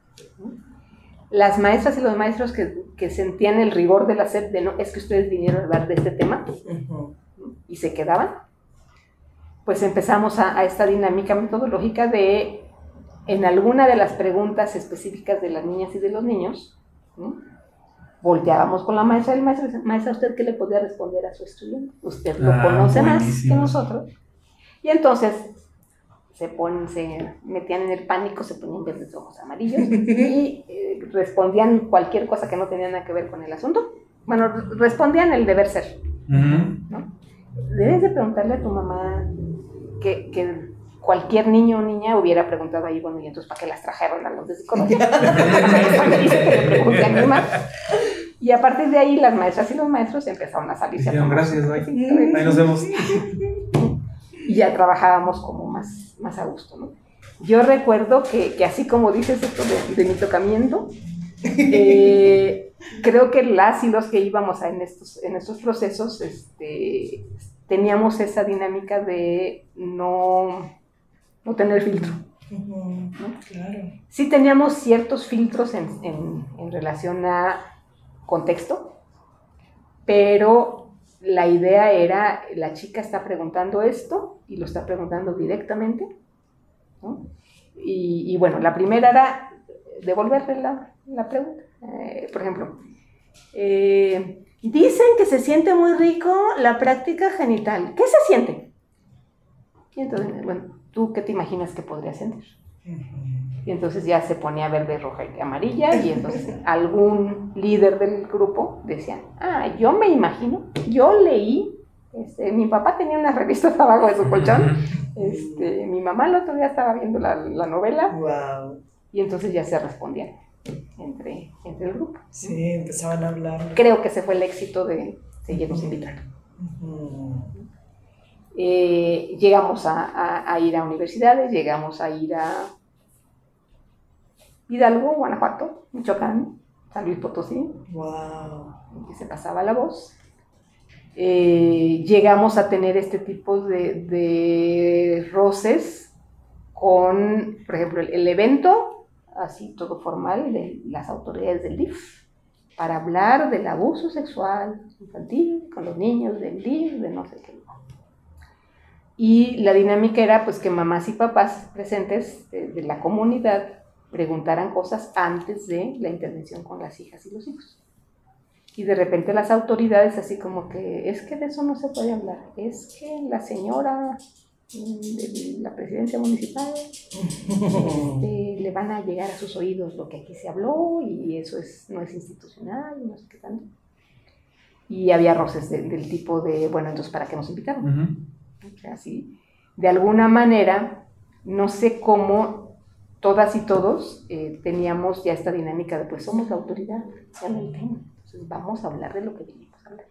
las maestras y los maestros que, sentían el rigor de la SEP de no, es que ustedes vinieron a hablar de este tema y se quedaban, pues empezamos a, esta dinámica metodológica de, en alguna de las preguntas específicas de las niñas y de los niños, volteábamos con la maestra y el maestro, maestra, ¿usted qué le podía responder a su estudiante? Usted lo ah, conoce más que nosotros. Y entonces se, ponen, se metían en el pánico, se ponían verdes ojos amarillos y respondían cualquier cosa que no tenía nada que ver con el asunto. Bueno, respondían el deber ser. ¿no? Debes de preguntarle a tu mamá que, que, cualquier niño o niña hubiera preguntado ahí, bueno, y entonces ¿para qué las trajeron a los de psicología? y a partir de ahí las maestras y los maestros empezaron a salir. gracias, ahí nos vemos. y ya trabajábamos como más, más a gusto, ¿no? Yo recuerdo que, que así como dices esto de, mi tocamiento, eh, creo que las y los que íbamos en, estos, en estos procesos este, teníamos esa dinámica de no, no tener filtro. Claro. Sí teníamos ciertos filtros en, en, en relación a contexto, pero la idea era, la chica está preguntando esto y lo está preguntando directamente. Y, bueno, la primera era devolverle la, la pregunta. Eh, por ejemplo, eh, dicen que se siente muy rico la práctica genital. ¿Qué se siente? Y entonces, bueno, ¿tú qué te imaginas que podría sentir? Y entonces ya se ponía verde, roja y amarilla y entonces algún líder del grupo decía, ah, yo me imagino, yo leí, este, mi papá tenía una revista abajo de su colchón, este, mi mamá el otro día estaba viendo la, novela y entonces ya se respondían entre, entre el grupo. Sí, empezaban a hablar. Creo que ese fue el éxito de seguirnos invitando. Eh, llegamos a, a, ir a universidades, llegamos a ir a Hidalgo, Guanajuato, Michoacán, San Luis Potosí. Wow. Que se pasaba la voz. Eh, llegamos a tener este tipo de, roces con, por ejemplo, el, evento, así todo formal, de las autoridades del DIF, para hablar del abuso sexual infantil con los niños del DIF, de no sé qué. Y la dinámica era pues que mamás y papás presentes de la comunidad preguntaran cosas antes de la intervención con las hijas y los hijos. Y de repente las autoridades así como que, es que de eso no se puede hablar, es que la señora de la presidencia municipal este, le van a llegar a sus oídos lo que aquí se habló y eso es, no es institucional y no sé qué tanto. Y había roces del tipo de, bueno, entonces ¿para qué nos invitaron? así, de alguna manera, no sé cómo todas y todos eh, teníamos ya esta dinámica de pues somos la autoridad en el tema, entonces vamos a hablar de lo que vinimos a hablar.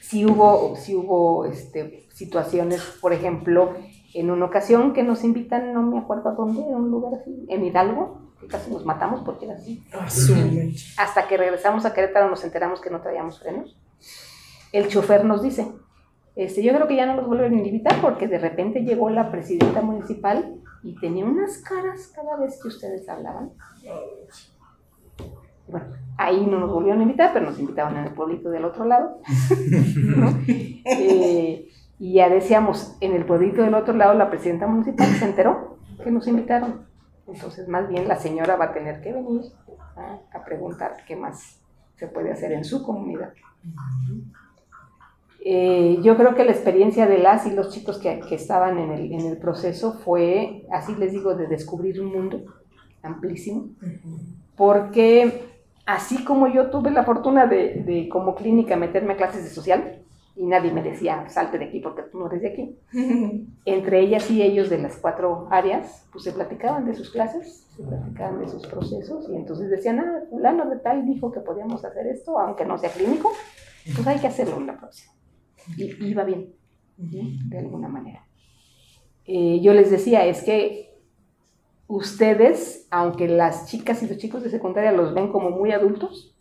Si hubo, si hubo este, situaciones, por ejemplo, en una ocasión que nos invitan, no me acuerdo a dónde, en un lugar así, en Hidalgo, que casi nos matamos porque era así. Ah, Hasta que regresamos a Querétaro nos enteramos que no traíamos frenos. El chofer nos dice, este, yo creo que ya no nos vuelven a invitar porque de repente llegó la presidenta municipal y tenía unas caras cada vez que ustedes hablaban. Bueno, ahí no nos volvieron a invitar, pero nos invitaban en el pueblito del otro lado. Eh, Y ya decíamos, en el pueblito del otro lado, la presidenta municipal se enteró que nos invitaron. Entonces, más bien la señora va a tener que venir a, a preguntar qué más se puede hacer en su comunidad. Eh, yo creo que la experiencia de las y los chicos que, que estaban en el, en el, proceso fue, así les digo, de descubrir un mundo amplísimo, porque así como yo tuve la fortuna de, de, como clínica meterme a clases de social, y nadie me decía, salte de aquí porque tú no eres de aquí, entre ellas y ellos de las cuatro áreas, pues se platicaban de sus clases, se platicaban de sus procesos, y entonces decían, ah, fulano de tal dijo que podíamos hacer esto, aunque no sea clínico, pues hay que hacerlo en la próxima y iba bien, de alguna manera. Eh, yo les decía, es que ustedes, aunque las chicas y los chicos de secundaria los ven como muy adultos,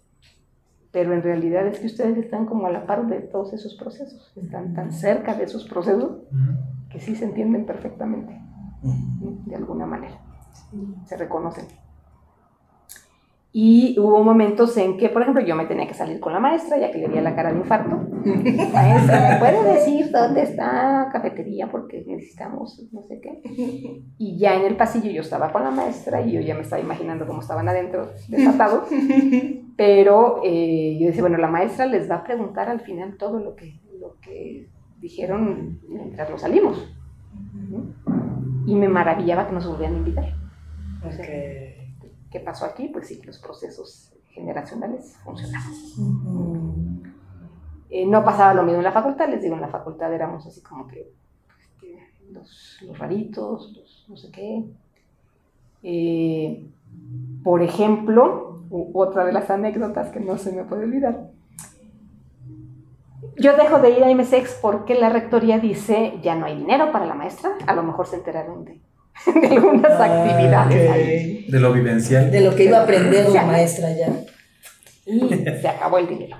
pero en realidad es que ustedes están como a la par de todos esos procesos, están tan cerca de esos procesos que sí se entienden perfectamente, de alguna manera, se reconocen. Y hubo momentos en que, por ejemplo, yo me tenía que salir con la maestra, ya que le veía la cara de infarto. Maestra, ¿me puede decir dónde está la cafetería? Porque necesitamos no sé qué. Y ya en el pasillo yo estaba con la maestra y yo ya me estaba imaginando cómo estaban adentro, desatados. Pero eh, yo decía, bueno, la maestra les va a preguntar al final todo lo que, lo que dijeron mientras lo salimos. Y me maravillaba que nos volvieran a invitar. Okay. ¿Qué pasó aquí? Pues sí, los procesos generacionales funcionaban. Uh -huh. eh, no pasaba lo mismo en la facultad, les digo, en la facultad éramos así como que este, los, los, raritos, los no sé qué. Eh, por ejemplo, otra de las anécdotas que no se me puede olvidar. Yo dejo de ir a MSEX porque la rectoría dice ya no hay dinero para la maestra, a lo mejor se enteraron de, de algunas ah, actividades. Okay. De lo vivencial. De lo que iba a aprender la maestra ya. Y se acabó el dinero.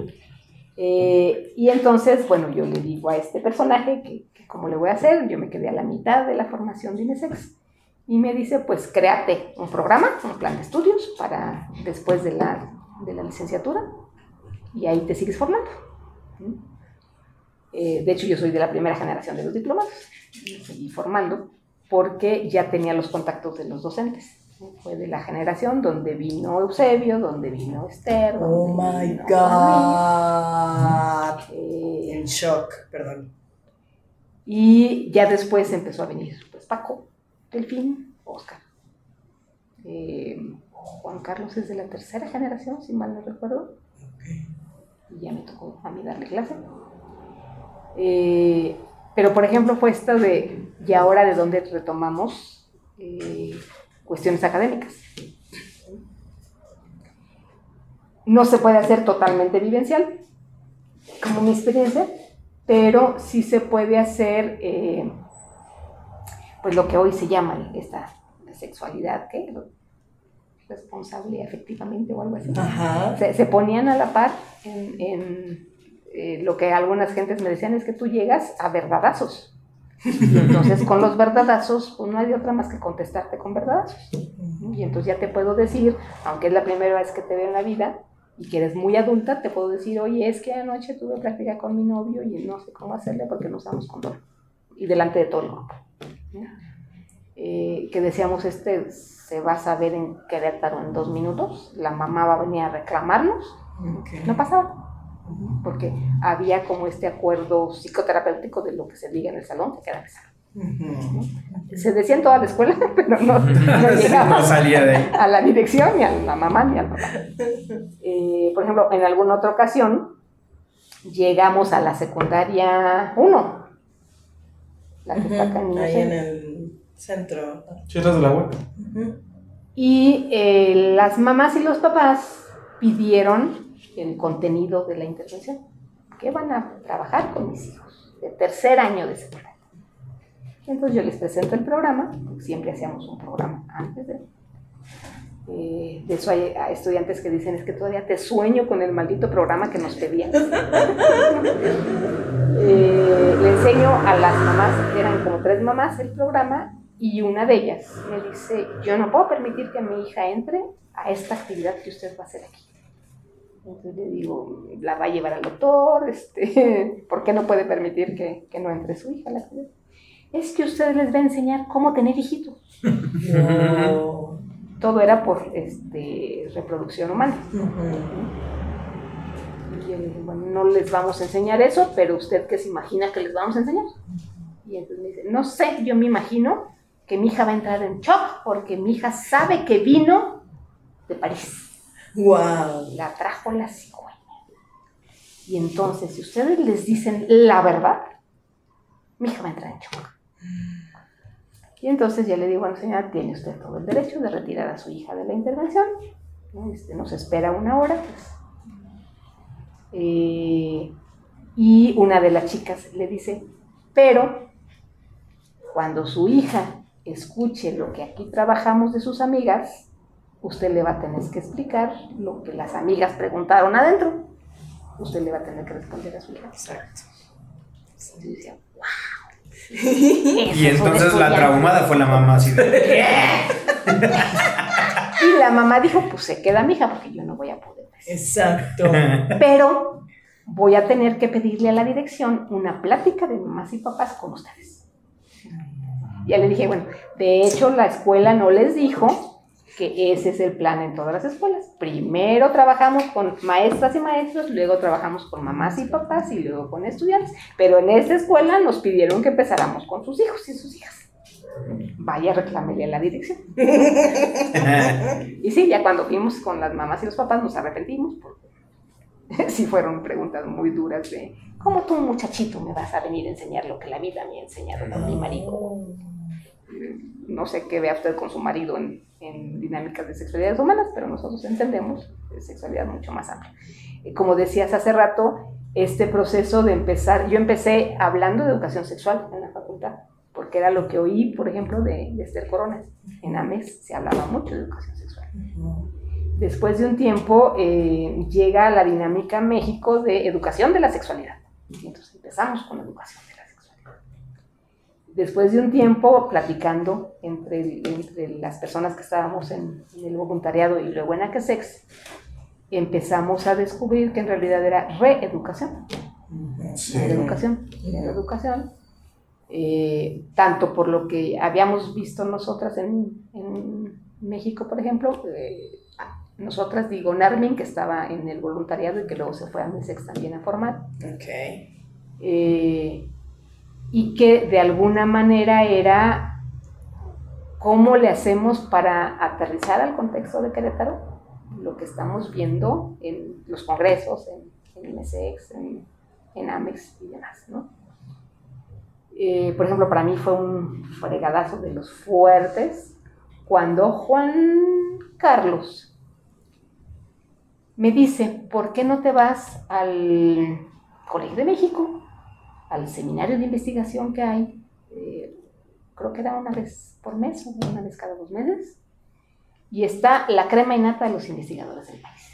Eh, y entonces, bueno, yo le digo a este personaje que, que cómo le voy a hacer, yo me quedé a la mitad de la formación de INESEX. Y me dice, pues créate un programa, un plan de estudios para después de la, de la licenciatura y ahí te sigues formando. Eh, de hecho, yo soy de la primera generación de los diplomados, me seguí formando porque ya tenía los contactos de los docentes. Fue de la generación donde vino Eusebio, donde vino Esther. Donde oh my vino God. Eh, en shock, perdón. Y ya después empezó a venir pues, Paco, Delfín, Oscar. Eh, Juan Carlos es de la tercera generación, si mal no recuerdo. Okay. Y ya me tocó a mí darle clase. Eh, pero, por ejemplo, fue esto de, y ahora de dónde retomamos eh, cuestiones académicas. No se puede hacer totalmente vivencial, como mi experiencia, pero sí se puede hacer, eh, pues lo que hoy se llama esta sexualidad, ¿qué? responsable efectivamente o algo así. Se, se, ponían a la par en, en eh, lo que algunas gentes me decían es que tú llegas a verdadazos. Y entonces con los verdadazos, pues no hay de otra más que contestarte con verdadazos. Y entonces ya te puedo decir, aunque es la primera vez que te veo en la vida y que eres muy adulta, te puedo decir, oye, es que anoche tuve práctica con mi novio y no sé cómo hacerle porque no usamos condón. Y delante de todo el grupo. Eh, que decíamos, este se va a saber en Querétaro en dos minutos, la mamá va a venir a reclamarnos. Okay. No pasaba porque había como este acuerdo psicoterapéutico de lo que se diga en el salón, se queda en el salón. Uh -huh. Se decía en toda la escuela, pero no, no llegaba no salía de ahí. a la dirección, ni a la mamá, ni al papá. Eh, por ejemplo, en alguna otra ocasión, llegamos a la secundaria 1, la que uh -huh. está acá en Ahí en el centro. Chicas de la web. Uh -huh. Y eh, las mamás y los papás pidieron el contenido de la intervención. ¿Qué van a trabajar con mis hijos de tercer año de secundaria? Entonces yo les presento el programa, siempre hacíamos un programa antes de... Eh, de eso hay estudiantes que dicen es que todavía te sueño con el maldito programa que nos pedían. eh, le enseño a las mamás, eran como tres mamás el programa, y una de ellas me dice, yo no puedo permitir que mi hija entre a esta actividad que usted va a hacer aquí Entonces le digo, la va a llevar al doctor, este, ¿por qué no puede permitir que, que no entre su hija a la? Es que usted les va a enseñar cómo tener hijitos. No. Todo era por este, reproducción humana. Y yo le bueno, no les vamos a enseñar eso, pero usted qué se imagina que les vamos a enseñar. Y entonces me dice, no sé, yo me imagino que mi hija va a entrar en shock porque mi hija sabe que vino de París. Wow. La trajo la cigüeña. Y entonces, si ustedes les dicen la verdad, mi hija va a entrar en shock. Y entonces ya le digo, bueno, señora, tiene usted todo el derecho de retirar a su hija de la intervención. Este, nos espera una hora, pues. Eh, y una de las chicas le dice, pero cuando su hija escuche lo que aquí trabajamos de sus amigas, usted le va a tener que explicar lo que las amigas preguntaron adentro. Usted le va a tener que responder a su hija. Exacto. Entonces yo decía, wow. Y entonces la traumada fue la mamá así de... Y la mamá dijo, pues se queda mi hija porque yo no voy a poder. decir". Exacto. Pero voy a tener que pedirle a la dirección una plática de mamás y papás con ustedes. Ya le dije, bueno, de hecho la escuela no les dijo que ese es el plan en todas las escuelas. Primero trabajamos con maestras y maestros, luego trabajamos con mamás y papás y luego con estudiantes. Pero en esta escuela nos pidieron que empezáramos con sus hijos y sus hijas. Vaya, reclámele a la dirección. Y sí, ya cuando fuimos con las mamás y los papás nos arrepentimos porque sí fueron preguntas muy duras de ¿cómo tú muchachito me vas a venir a enseñar lo que la vida me ha enseñado con mi marido? No sé qué vea usted con su marido en, en dinámicas de sexualidades humanas, pero nosotros entendemos de sexualidad mucho más amplia. Eh, Como decías hace rato, este proceso de empezar, yo empecé hablando de educación sexual en la facultad, porque era lo que oí, por ejemplo, de, de Esther Coronas. En AMES se hablaba mucho de educación sexual. Después de un tiempo eh, llega la dinámica México de educación de la sexualidad. Entonces empezamos con educación de la. Después de un tiempo platicando entre, entre las personas que estábamos en, en el voluntariado y luego en Aquesex, empezamos a descubrir que en realidad era reeducación. Sí. Era educación, era educación. eh, tanto por lo que habíamos visto nosotras en, en México, por ejemplo, eh, nosotras, digo, Narmin, que estaba en el voluntariado y que luego se fue a MESEX también a formar, Ok. eh, y que de alguna manera era cómo le hacemos para aterrizar al contexto de Querétaro lo que estamos viendo en los congresos, en, en MESEX, en, en AMEX y demás, ¿no? Eh, por ejemplo, para mí fue un fregadazo de los fuertes cuando Juan Carlos me dice, ¿por qué no te vas al Colegio de México, al seminario de investigación que hay? eh, creo que era una vez por mes o una vez cada dos meses. Y está la crema innata de los investigadores del país.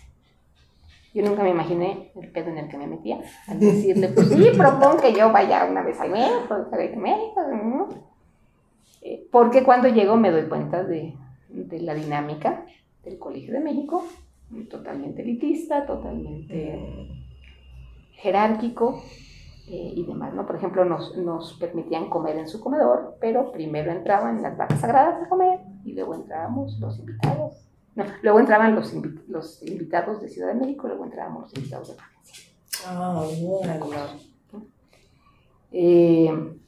Yo nunca me imaginé el pedo en el que me metía. Al decirle, pues sí, propon que yo vaya una vez al mes, de México. ¿no? Eh, Porque cuando llego me doy cuenta de, de la dinámica del Colegio de México, totalmente elitista, totalmente jerárquico eh, y demás, ¿no? Por ejemplo, nos, nos permitían comer en su comedor, pero primero entraban las vacas sagradas a comer y luego entrábamos los invitados. No, luego entraban los, los invitados de Ciudad de México, luego entrábamos los invitados de provincia. Ah, bueno. Eh,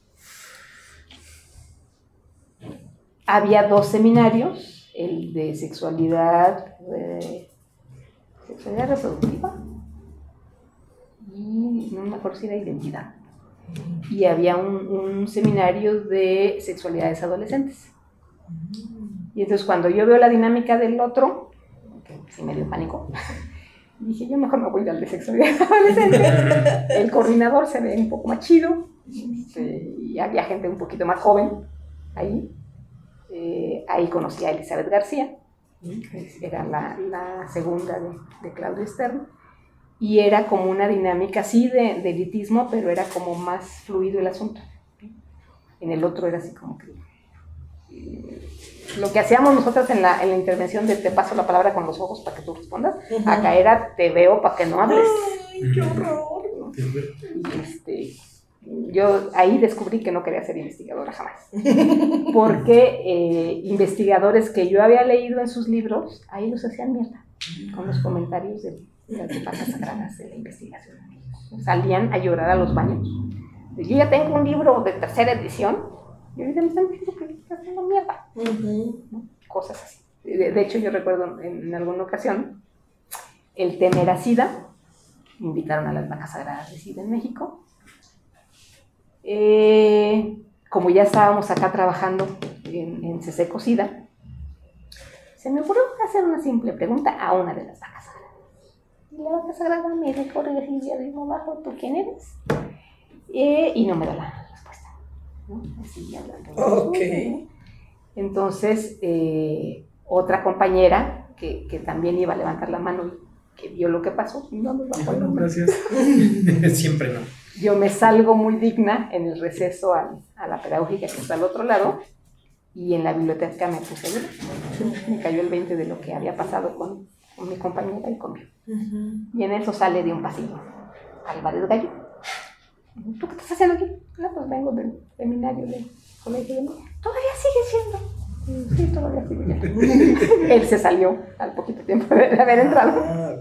había dos seminarios, el de sexualidad, eh, sexualidad reproductiva y no me acuerdo si era identidad. Y había un, un seminario de sexualidades adolescentes. Y entonces cuando yo veo la dinámica del otro, que sí me dio pánico, dije yo mejor me voy al de sexualidad adolescente. El coordinador se ve un poco más chido este, y había gente un poquito más joven ahí. Eh, ahí conocí a Elizabeth García, era la, la segunda de, de Claudio Stern, y era como una dinámica así de, de elitismo, pero era como más fluido el asunto. En el otro era así como que eh, lo que hacíamos nosotras en la, en la intervención de te paso la palabra con los ojos para que tú respondas, acá era te veo para que no hables. Ay, qué horror. Y este, yo ahí descubrí que no quería ser investigadora jamás. Porque eh, investigadores que yo había leído en sus libros, ahí los hacían mierda, con los comentarios de las vacas sagradas de la investigación. Salían a llorar a los baños. Yo ya tengo un libro de tercera edición y ahorita me están diciendo que estoy haciendo mierda. Cosas así. De, hecho, yo recuerdo en, alguna ocasión el tener a SIDA, invitaron a las vacas sagradas de SIDA en México. Eh, como ya estábamos acá trabajando en, en CC SIDA, se me ocurrió hacer una simple pregunta a una de las vacas Y vaca sagrada me recorre así de arriba abajo, ¿tú quién eres? Eh, y no me da la respuesta. ¿no? Así hablando. Ok. Entonces, eh, otra compañera que, que también iba a levantar la mano y que vio lo que pasó, no nos bajó el hombro. Gracias. Siempre no. Yo me salgo muy digna en el receso al- a, la pedagógica que está al otro lado y en la biblioteca me puse a. Me cayó el 20 de lo que había pasado con, con mi compañera y conmigo. Y en eso sale de un pasillo Álvarez Gallo. ¿Tú qué estás haciendo aquí? No, pues vengo del seminario del colegio. de. ¿Todavía sigue siendo? Sí, todavía sigue siendo. Él se salió al poquito tiempo de haber entrado. Ah.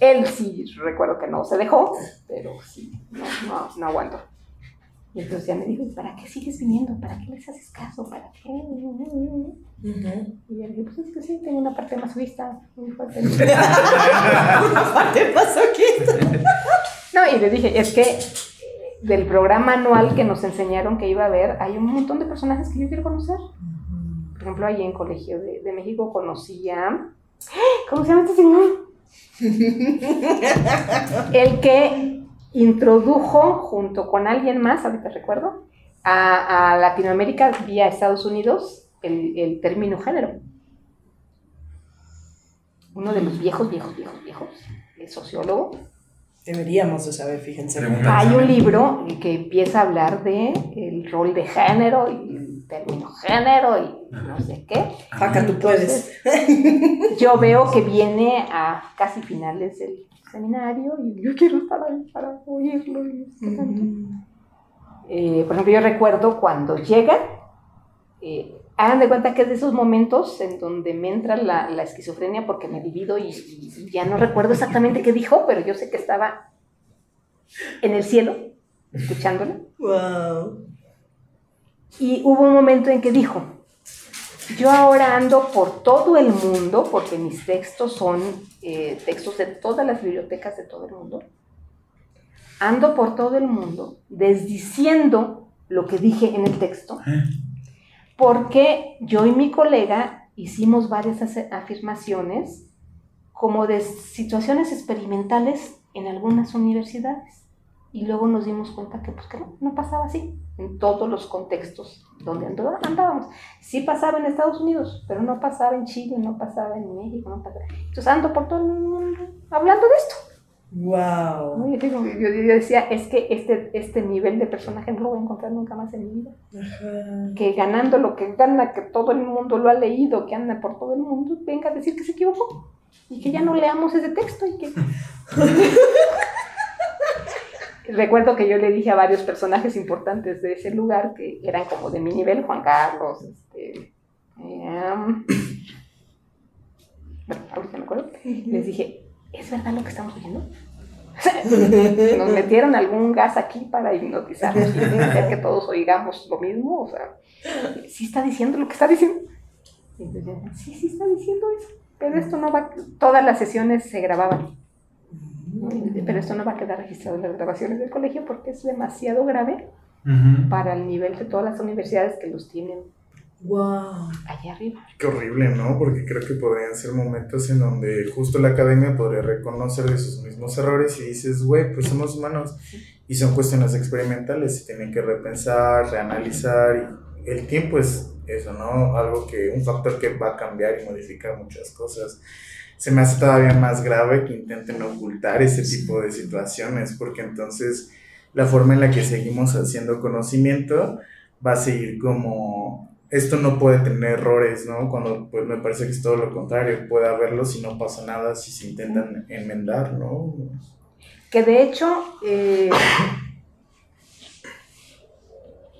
Él sí, recuerdo que no se dejó, pero sí, no, no, no aguantó. Y entonces ya me dijo, ¿para qué sigues viniendo? ¿Para qué les haces caso? ¿Para qué? Y yo dije, pues es que sí, tengo una parte masoquista muy fuerte. ¿Qué pasó aquí? No, y le dije, es que eh, del programa anual que nos enseñaron que iba a haber, hay un montón de personajes que yo quiero conocer. Por ejemplo, ahí en Colegio de, de México conocí a... ¿Cómo se llama este señor? El que introdujo junto con alguien más, ahorita recuerdo, a, a Latinoamérica vía Estados Unidos el, el término género. Uno de los viejos, viejos, viejos, viejos, el sociólogo, Deberíamos de saber, fíjense. Hay un libro que empieza a hablar de el rol de género y el término género y no sé qué. Faca, tú puedes. Yo veo que viene a casi finales del seminario y yo quiero estar ahí para oírlo. y tanto. Eh, por ejemplo, yo recuerdo cuando llega, eh, hagan de cuenta que es de esos momentos en donde me entra la, la esquizofrenia porque me divido y, y- y ya no recuerdo exactamente qué dijo, pero yo sé que estaba en el cielo escuchándolo. Wow. Y hubo un momento en que dijo, yo ahora ando por todo el mundo, porque mis textos son eh, textos de todas las bibliotecas de todo el mundo, ando por todo el mundo desdiciendo lo que dije en el texto, porque yo y mi colega hicimos varias afirmaciones como de situaciones experimentales en algunas universidades. Y luego nos dimos cuenta que, pues, que no, no pasaba así en todos los contextos donde andábamos. Sí pasaba en Estados Unidos, pero no pasaba en Chile, no pasaba en México, no pasaba. Entonces ando por todo el mundo hablando de esto. Wow. Yo, digo, yo- yo decía, es que este, este nivel de personaje no lo voy a encontrar nunca más en mi vida. Ajá. Que ganando lo que gana, que todo el mundo lo ha leído, que anda por todo el mundo, venga a decir que se equivocó. Y que ya no leamos ese texto y que... Recuerdo que yo le dije a varios personajes importantes de ese lugar que eran como de mi nivel, Juan Carlos, este, em, bueno, ahorita me acuerdo, les dije, ¿es verdad lo que estamos oyendo? Nos metieron algún gas aquí para hipnotizarnos y hacer que todos oigamos lo mismo, o sea, ¿sí está diciendo lo que está diciendo? Y entonces, sí, sí está diciendo eso, pero esto no va, todas las sesiones se grababan. Pero esto no va a quedar registrado en las grabaciones del colegio porque es demasiado grave Ujú. para el nivel de todas las universidades que los tienen Wow. allá arriba. Qué horrible, ¿no? Porque creo que podrían ser momentos en donde justo la academia podría reconocer de sus mismos errores y dices, güey, pues somos humanos y son cuestiones experimentales y tienen que repensar, reanalizar y el tiempo es eso, ¿no? Algo que, un factor que va a cambiar y modificar muchas cosas. Se me hace todavía más grave que intenten ocultar ese tipo de situaciones porque entonces la forma en la que seguimos haciendo conocimiento va a seguir como esto no puede tener errores, ¿no? Cuando pues me parece que es todo lo contrario, puede haberlos y no pasa nada si se intentan enmendar, ¿no? Que de hecho, eh,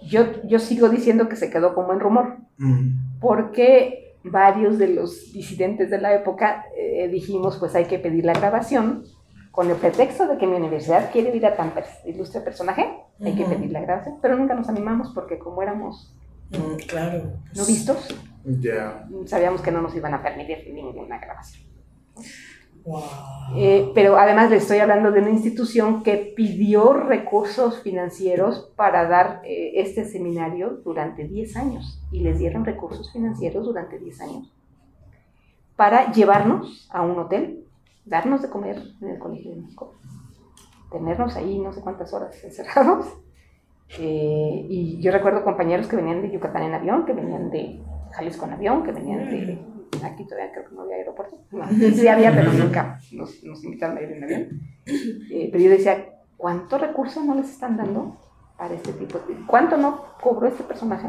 yo, yo sigo diciendo que se quedó como en rumor, Mm, porque varios de los disidentes de la época eh, dijimos, pues hay que pedir la grabación, con el pretexto de que mi universidad quiere ir a tan ilustre personaje, hay que pedir la grabación, pero nunca nos animamos porque como éramos Mm, claro. no vistos, sabíamos que no nos iban a permitir ninguna grabación. Wow. Eh, pero además le estoy hablando de una institución que pidió recursos financieros para dar eh, este seminario durante 10 años y les dieron recursos financieros durante 10 años para llevarnos a un hotel, darnos de comer en el Colegio de México, tenernos ahí no sé cuántas horas encerrados. Eh, y yo recuerdo compañeros que venían de Yucatán en avión, que venían de Jalisco en avión, que venían de... Aquí todavía creo que no había aeropuerto. No, sí había, pero nunca nos, nos invitaron a ir en avión. Eh, pero yo decía, ¿cuánto recurso no les están dando para este tipo de... ¿Cuánto no cobró este personaje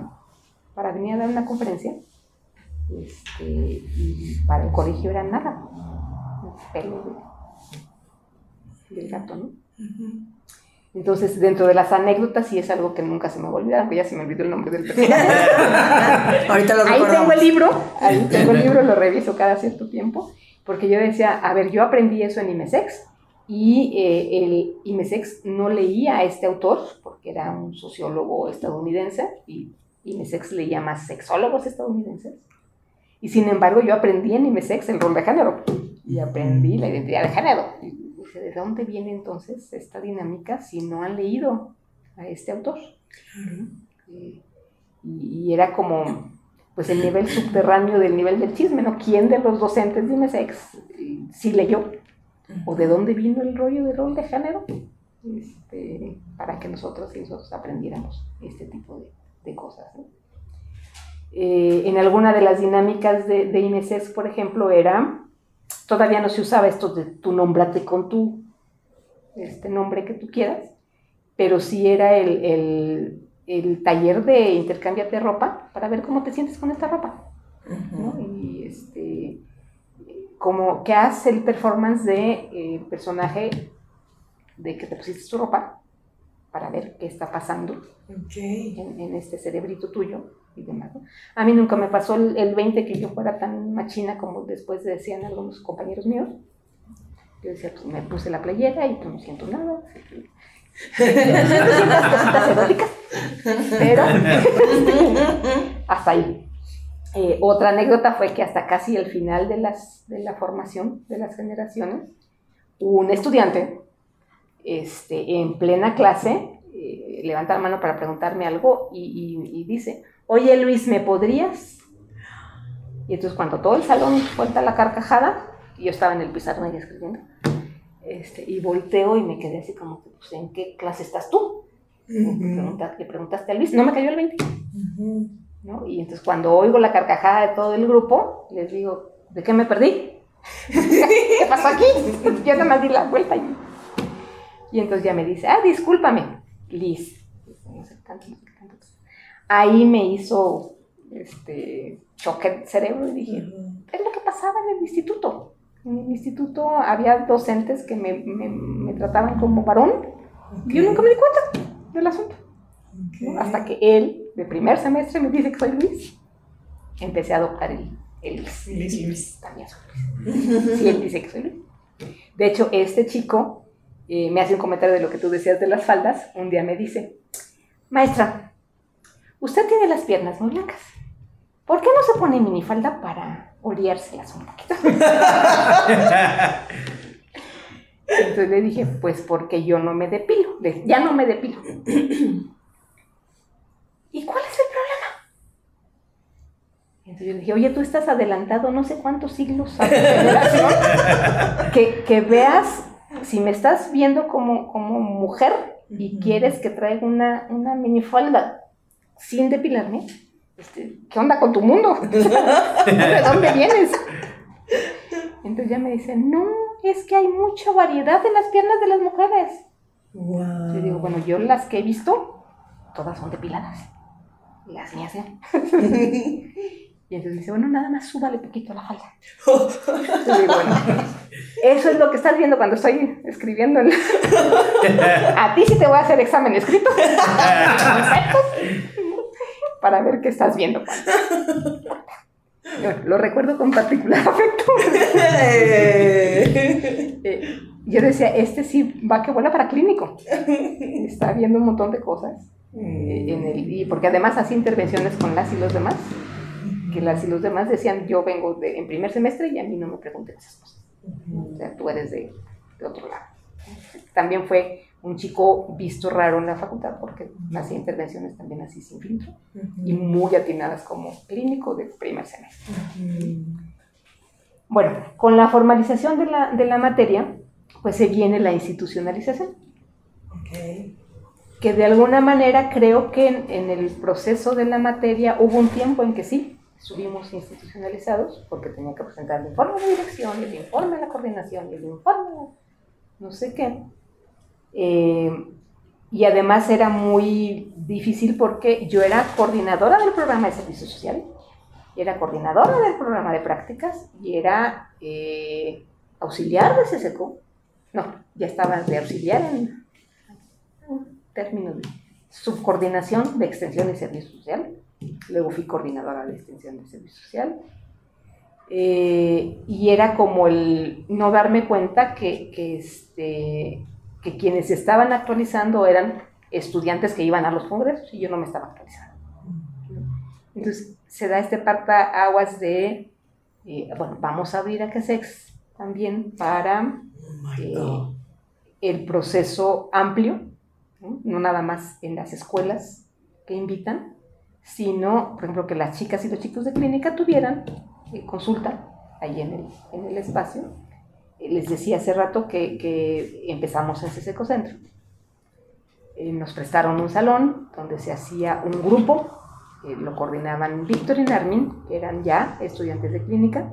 para venir a dar una conferencia? Este, y para el colegio era nada. El pelo de- del gato, ¿no? Entonces, dentro de las anécdotas, sí es algo que nunca se me va a olvidar, aunque ya se me olvidó el nombre del personaje. Ahorita lo Ahí tengo el libro, ahí tengo el libro, lo reviso cada cierto tiempo, porque yo decía, a ver, yo aprendí eso en IMESEX y eh, el IMESEX no leía a este autor, porque era un sociólogo estadounidense, y IMESEX leía más sexólogos estadounidenses. Y sin embargo, yo aprendí en IMESEX el rol de género y aprendí la identidad de género. Y ¿de dónde viene entonces esta dinámica si no han leído a este autor? Eh, y, y era como pues el nivel subterráneo del nivel del chisme, ¿no? ¿Quién de los docentes de IMESEX eh, sí leyó? ¿O de dónde vino el rollo del rol de género? Este, para que nosotros y nosotros aprendiéramos este tipo de, de cosas. ¿no? Eh, en alguna de las dinámicas de, de IMESEX, por ejemplo, era, todavía no se usaba esto de tu nombrate con tu este nombre que tú quieras, pero sí era el, el, el taller de intercambiate ropa para ver cómo te sientes con esta ropa. ¿no? Y este, como que hace el performance de eh, personaje de que te pusiste tu ropa para ver qué está pasando Ok. en, en este cerebrito tuyo y demás. ¿no? A mí nunca me pasó el, el 20 que yo fuera tan machina como después decían algunos compañeros míos. Yo decía, pues me puse la playera y pues no siento nada. Siento cositas eróticas, pero hasta ahí. Eh, otra anécdota fue que hasta casi el final de, las, de la formación de las generaciones, un estudiante este, en plena clase eh, levanta la mano para preguntarme algo y, y- y dice, oye Luis, ¿me podrías? Y entonces cuando todo el salón suelta la carcajada, y yo estaba en el pizarrón ahí escribiendo, este, y volteo y me quedé así como, pues, ¿en qué clase estás tú? Le pregunta- le preguntaste a Luis, no me cayó el 20. Ujú. ¿no? Y entonces cuando oigo la carcajada de todo el grupo, les digo, ¿de qué me perdí? ¿Qué pasó aquí? Yo nada más di la vuelta y, y entonces ya me dice, ah, discúlpame, Liz. Ahí me hizo este choque de cerebro y dije, es lo que pasaba en el instituto. En el instituto había docentes que me, me- me trataban como varón y yo nunca me di cuenta del asunto. ¿no? Hasta que él, de primer semestre, me dice que soy Luis. Empecé a adoptar el, el Luis. Luis, Luis. También soy Luis. Sí, él dice que soy Luis. De hecho, este chico eh, me hace un comentario de lo que tú decías de las faldas. Un día me dice, maestra, usted tiene las piernas muy blancas. ¿Por qué no se pone minifalda para oreárselas un poquito? Entonces le dije, pues porque yo no me depilo. Ya no me depilo. ¿Y cuál es el problema? Entonces yo le dije, oye, tú estás adelantado no sé cuántos siglos a que, que veas, si me estás viendo como, como mujer y quieres que traiga una, una minifalda sin depilarme, este, ¿qué onda con tu mundo? ¿De dónde vienes? Entonces ya me dice, no, es que hay mucha variedad en las piernas de las mujeres. Wow. Yo digo, bueno, yo las que he visto, todas son depiladas. las mías, ¿eh? Y entonces dice, bueno, nada más súbale poquito a la falda. Digo, bueno, eso es lo que estás viendo cuando estoy escribiendo. A ti sí te voy a hacer examen escrito. Para ver qué estás viendo. Yo Lo recuerdo con particular afecto. Eh, yo decía, este sí va que vuela para clínico. Está viendo un montón de cosas. eh, en el, y porque además hacía intervenciones con las y los demás, que las y los demás decían, yo vengo de, en primer semestre y a mí no me pregunten esas cosas. O sea, tú eres de, de otro lado. También fue un chico visto raro en la facultad porque hacía intervenciones también así sin filtro y muy atinadas como clínico de primer semestre. Bueno, con la formalización de la, de la materia, pues se viene la institucionalización Ok. que de alguna manera creo que en, en el proceso de la materia hubo un tiempo en que sí, subimos institucionalizados, porque tenía que presentar el informe de dirección, el informe de la coordinación, el informe de no sé qué. Eh, y además era muy difícil porque yo era coordinadora del programa de servicio social, era coordinadora del programa de prácticas y era eh, auxiliar de CSECO. No, ya estaba de auxiliar en, término de subcoordinación de extensión y servicio social. Luego fui coordinadora de extensión de servicio social. Eh, y era como el no darme cuenta que, que, este, que quienes estaban actualizando eran estudiantes que iban a los congresos y yo no me estaba actualizando. Entonces se da este partaguas de, eh, bueno, vamos a abrir a CASEX también para eh, el proceso amplio, ¿no? no nada más en las escuelas que invitan, sino, por ejemplo, que las chicas y los chicos de clínica tuvieran eh, consulta ahí en el, en el espacio. Eh, les decía hace rato que, que empezamos en CSECO Centro. Eh, nos prestaron un salón donde se hacía un grupo, eh, lo coordinaban Víctor y Narmin, que eran ya estudiantes de clínica,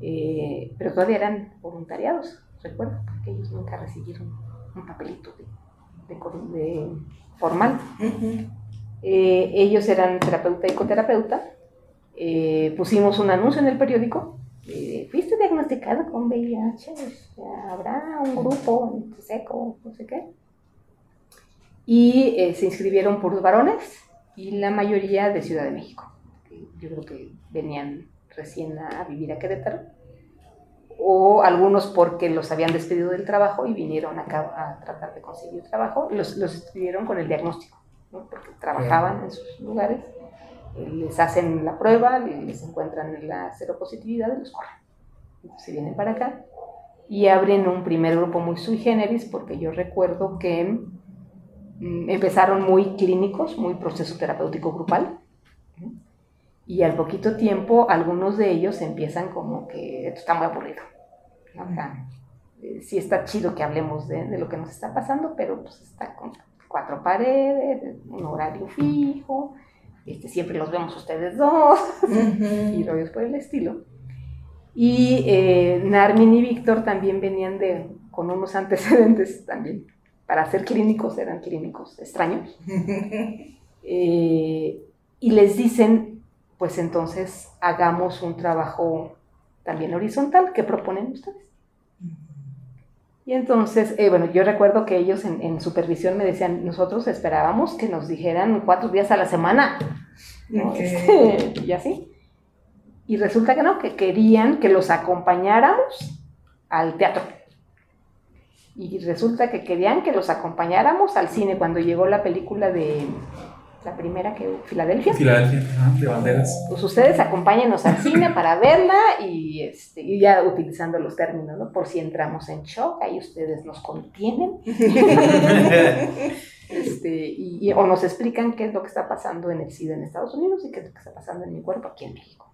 eh, pero todavía eran voluntariados, recuerdo, porque ellos nunca recibieron un papelito de, de de formal. Eh, ellos eran terapeuta y coterapeuta. Eh, pusimos un anuncio en el periódico. eh, ¿Fuiste diagnosticado con VIH? ¿Habrá un grupo seco? No sé qué. Y eh, se inscribieron por varones y la mayoría de Ciudad de México. Yo creo que venían recién a vivir a Querétaro. O algunos porque los habían despedido del trabajo y vinieron acá a tratar de conseguir trabajo. Los, los con el diagnóstico, ¿no? porque trabajaban en sus lugares eh, les hacen la prueba, les encuentran la seropositividad y los corren. Se vienen para acá y abren un primer grupo muy sui generis porque yo recuerdo que mm, empezaron muy clínicos, muy proceso terapéutico grupal. Y al poquito tiempo algunos de ellos empiezan como que esto está muy aburrido. O sea, eh, sí está chido que hablemos de, de lo que nos está pasando, pero pues está con cuatro paredes, un horario fijo, este, siempre los vemos ustedes dos y rollos por el estilo. Y eh, Narmin y Víctor también venían de, con unos antecedentes también. Para ser clínicos eran clínicos extraños. Eh, y les dicen, pues entonces hagamos un trabajo también horizontal que proponen ustedes. Y entonces, eh, bueno, yo recuerdo que ellos en, en supervisión me decían, nosotros esperábamos que nos dijeran cuatro días a la semana. Este, y así. Y resulta que no, que querían que los acompañáramos al teatro. Y resulta que querían que los acompañáramos al cine cuando llegó la película de la primera que Filadelfia. Filadelfia, de banderas. Pues ustedes acompáñenos al cine para verla y, este, y ya utilizando los términos, ¿no? Por si entramos en shock, ahí ustedes nos contienen este, y, y- o nos explican qué es lo que está pasando en el SIDA en Estados Unidos y qué es lo que está pasando en mi cuerpo aquí en México.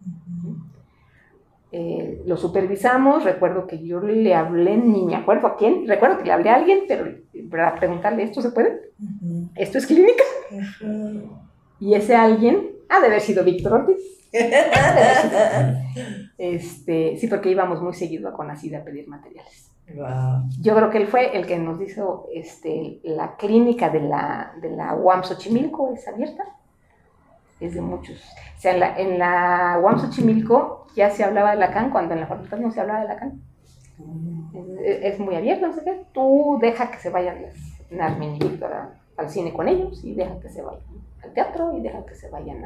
Eh, lo supervisamos, recuerdo que yo le hablé, ni me acuerdo a quién, recuerdo que le hablé a alguien, pero para preguntarle, ¿esto se puede? ¿Esto es clínica? Y ese alguien ha de haber sido Víctor Ortiz. Este, sí, porque íbamos muy seguido a Conacida a pedir materiales. Wow. Yo creo que él fue el que nos dijo este, la clínica de la, de la UAM Xochimilco es abierta. es de muchos. O sea, en la, en la UAM Xochimilco ya se hablaba de Lacan cuando en la facultad no se hablaba de Lacan. Es, es muy abierto, no sé qué. Tú deja que se vayan Narmin y Víctor al cine con ellos y deja que se vayan al teatro y deja que se vayan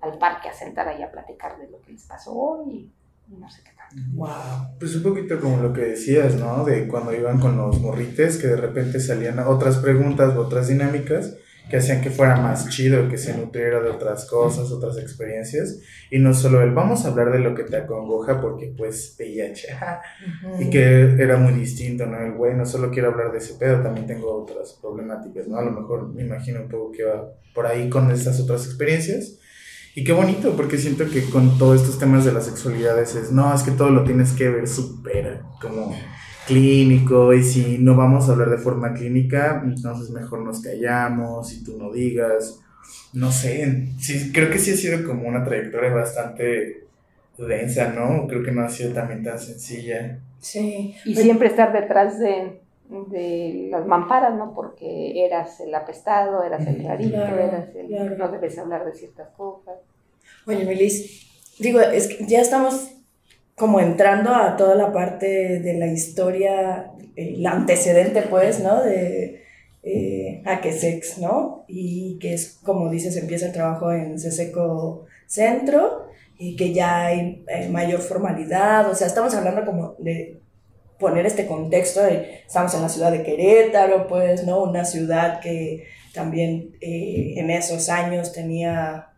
al parque a sentar ahí a platicar de lo que les pasó hoy y no sé qué tanto. Wow. Pues un poquito como lo que decías, ¿no? De cuando iban con los morrites, que de repente salían otras preguntas, otras dinámicas que hacían que fuera más chido, que se nutriera de otras cosas, otras experiencias, y no solo el vamos a hablar de lo que te acongoja porque pues VIH, y que era muy distinto, ¿no? El güey no solo quiero hablar de ese pedo, también tengo otras problemáticas, ¿no? A lo mejor me imagino un poco que va por ahí con estas otras experiencias. Y qué bonito, porque siento que con todos estos temas de las sexualidades es, no, es que todo lo tienes que ver súper como clínico y si no vamos a hablar de forma clínica, entonces mejor nos callamos y tú no digas. No sé, sí, creo que sí ha sido como una trayectoria bastante densa, ¿no? Creo que no ha sido también tan sencilla. Sí. Y siempre estar detrás de, de las mamparas, ¿no? Porque eras el apestado, eras el rarito, eras el... No debes hablar de ciertas cosas. Oye, Melis, digo, es que ya estamos como entrando a toda la parte de la historia, el antecedente pues, ¿no? De eh, Sex, ¿no? Y que es, como dices, empieza el trabajo en Ceseco Centro y que ya hay mayor formalidad, o sea, estamos hablando como de poner este contexto de, estamos en la ciudad de Querétaro, pues, ¿no? Una ciudad que también eh, en esos años tenía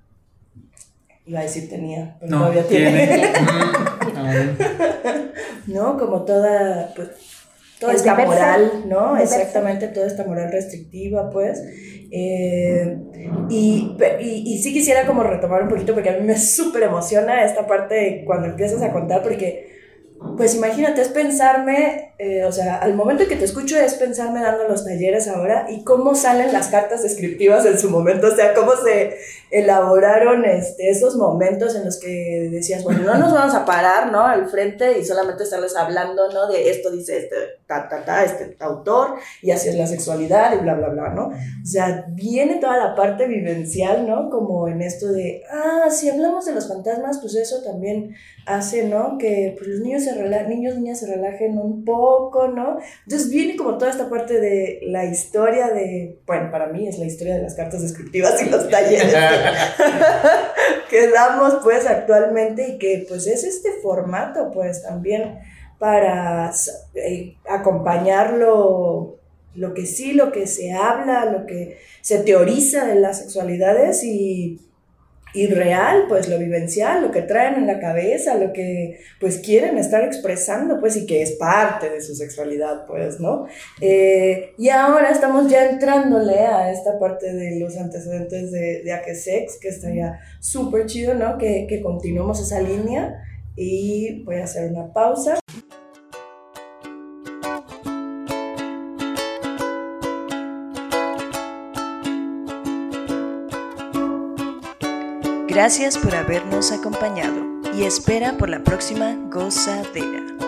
iba a decir tenía, pero todavía tiene. ¿No? Como toda, pues, toda esta moral, ¿no? Exactamente, toda esta moral restrictiva, pues. Eh, y, y, y, sí quisiera como retomar un poquito, porque a mí me súper emociona esta parte cuando empiezas a contar, porque pues imagínate, es pensarme, eh, o sea, al momento en que te escucho es pensarme dando los talleres ahora y cómo salen las cartas descriptivas en su momento, o sea, cómo se elaboraron este, esos momentos en los que decías, bueno, no nos vamos a parar, ¿no? Al frente y solamente estarles hablando, ¿no? De esto dice este, ta, ta, ta, este autor y así es la sexualidad y bla, bla, bla, ¿no? O sea, viene toda la parte vivencial, ¿no? Como en esto de, ah, si hablamos de los fantasmas, pues eso también hace, ¿no? Que pues, los niños se niños, niñas se relajen un poco, ¿no? Entonces viene como toda esta parte de la historia de, bueno, para mí es la historia de las cartas descriptivas y los talleres que, damos pues actualmente y que pues es este formato pues también para eh, acompañarlo lo que sí, lo que se habla, lo que se teoriza de las sexualidades y y real, pues lo vivencial, lo que traen en la cabeza, lo que pues quieren estar expresando, pues y que es parte de su sexualidad, pues, ¿no? Eh, y ahora estamos ya entrándole a esta parte de los antecedentes de, de Akesex, que estaría súper chido, ¿no? Que, que continuemos esa línea y voy a hacer una pausa. Gracias por habernos acompañado y espera por la próxima gozadera.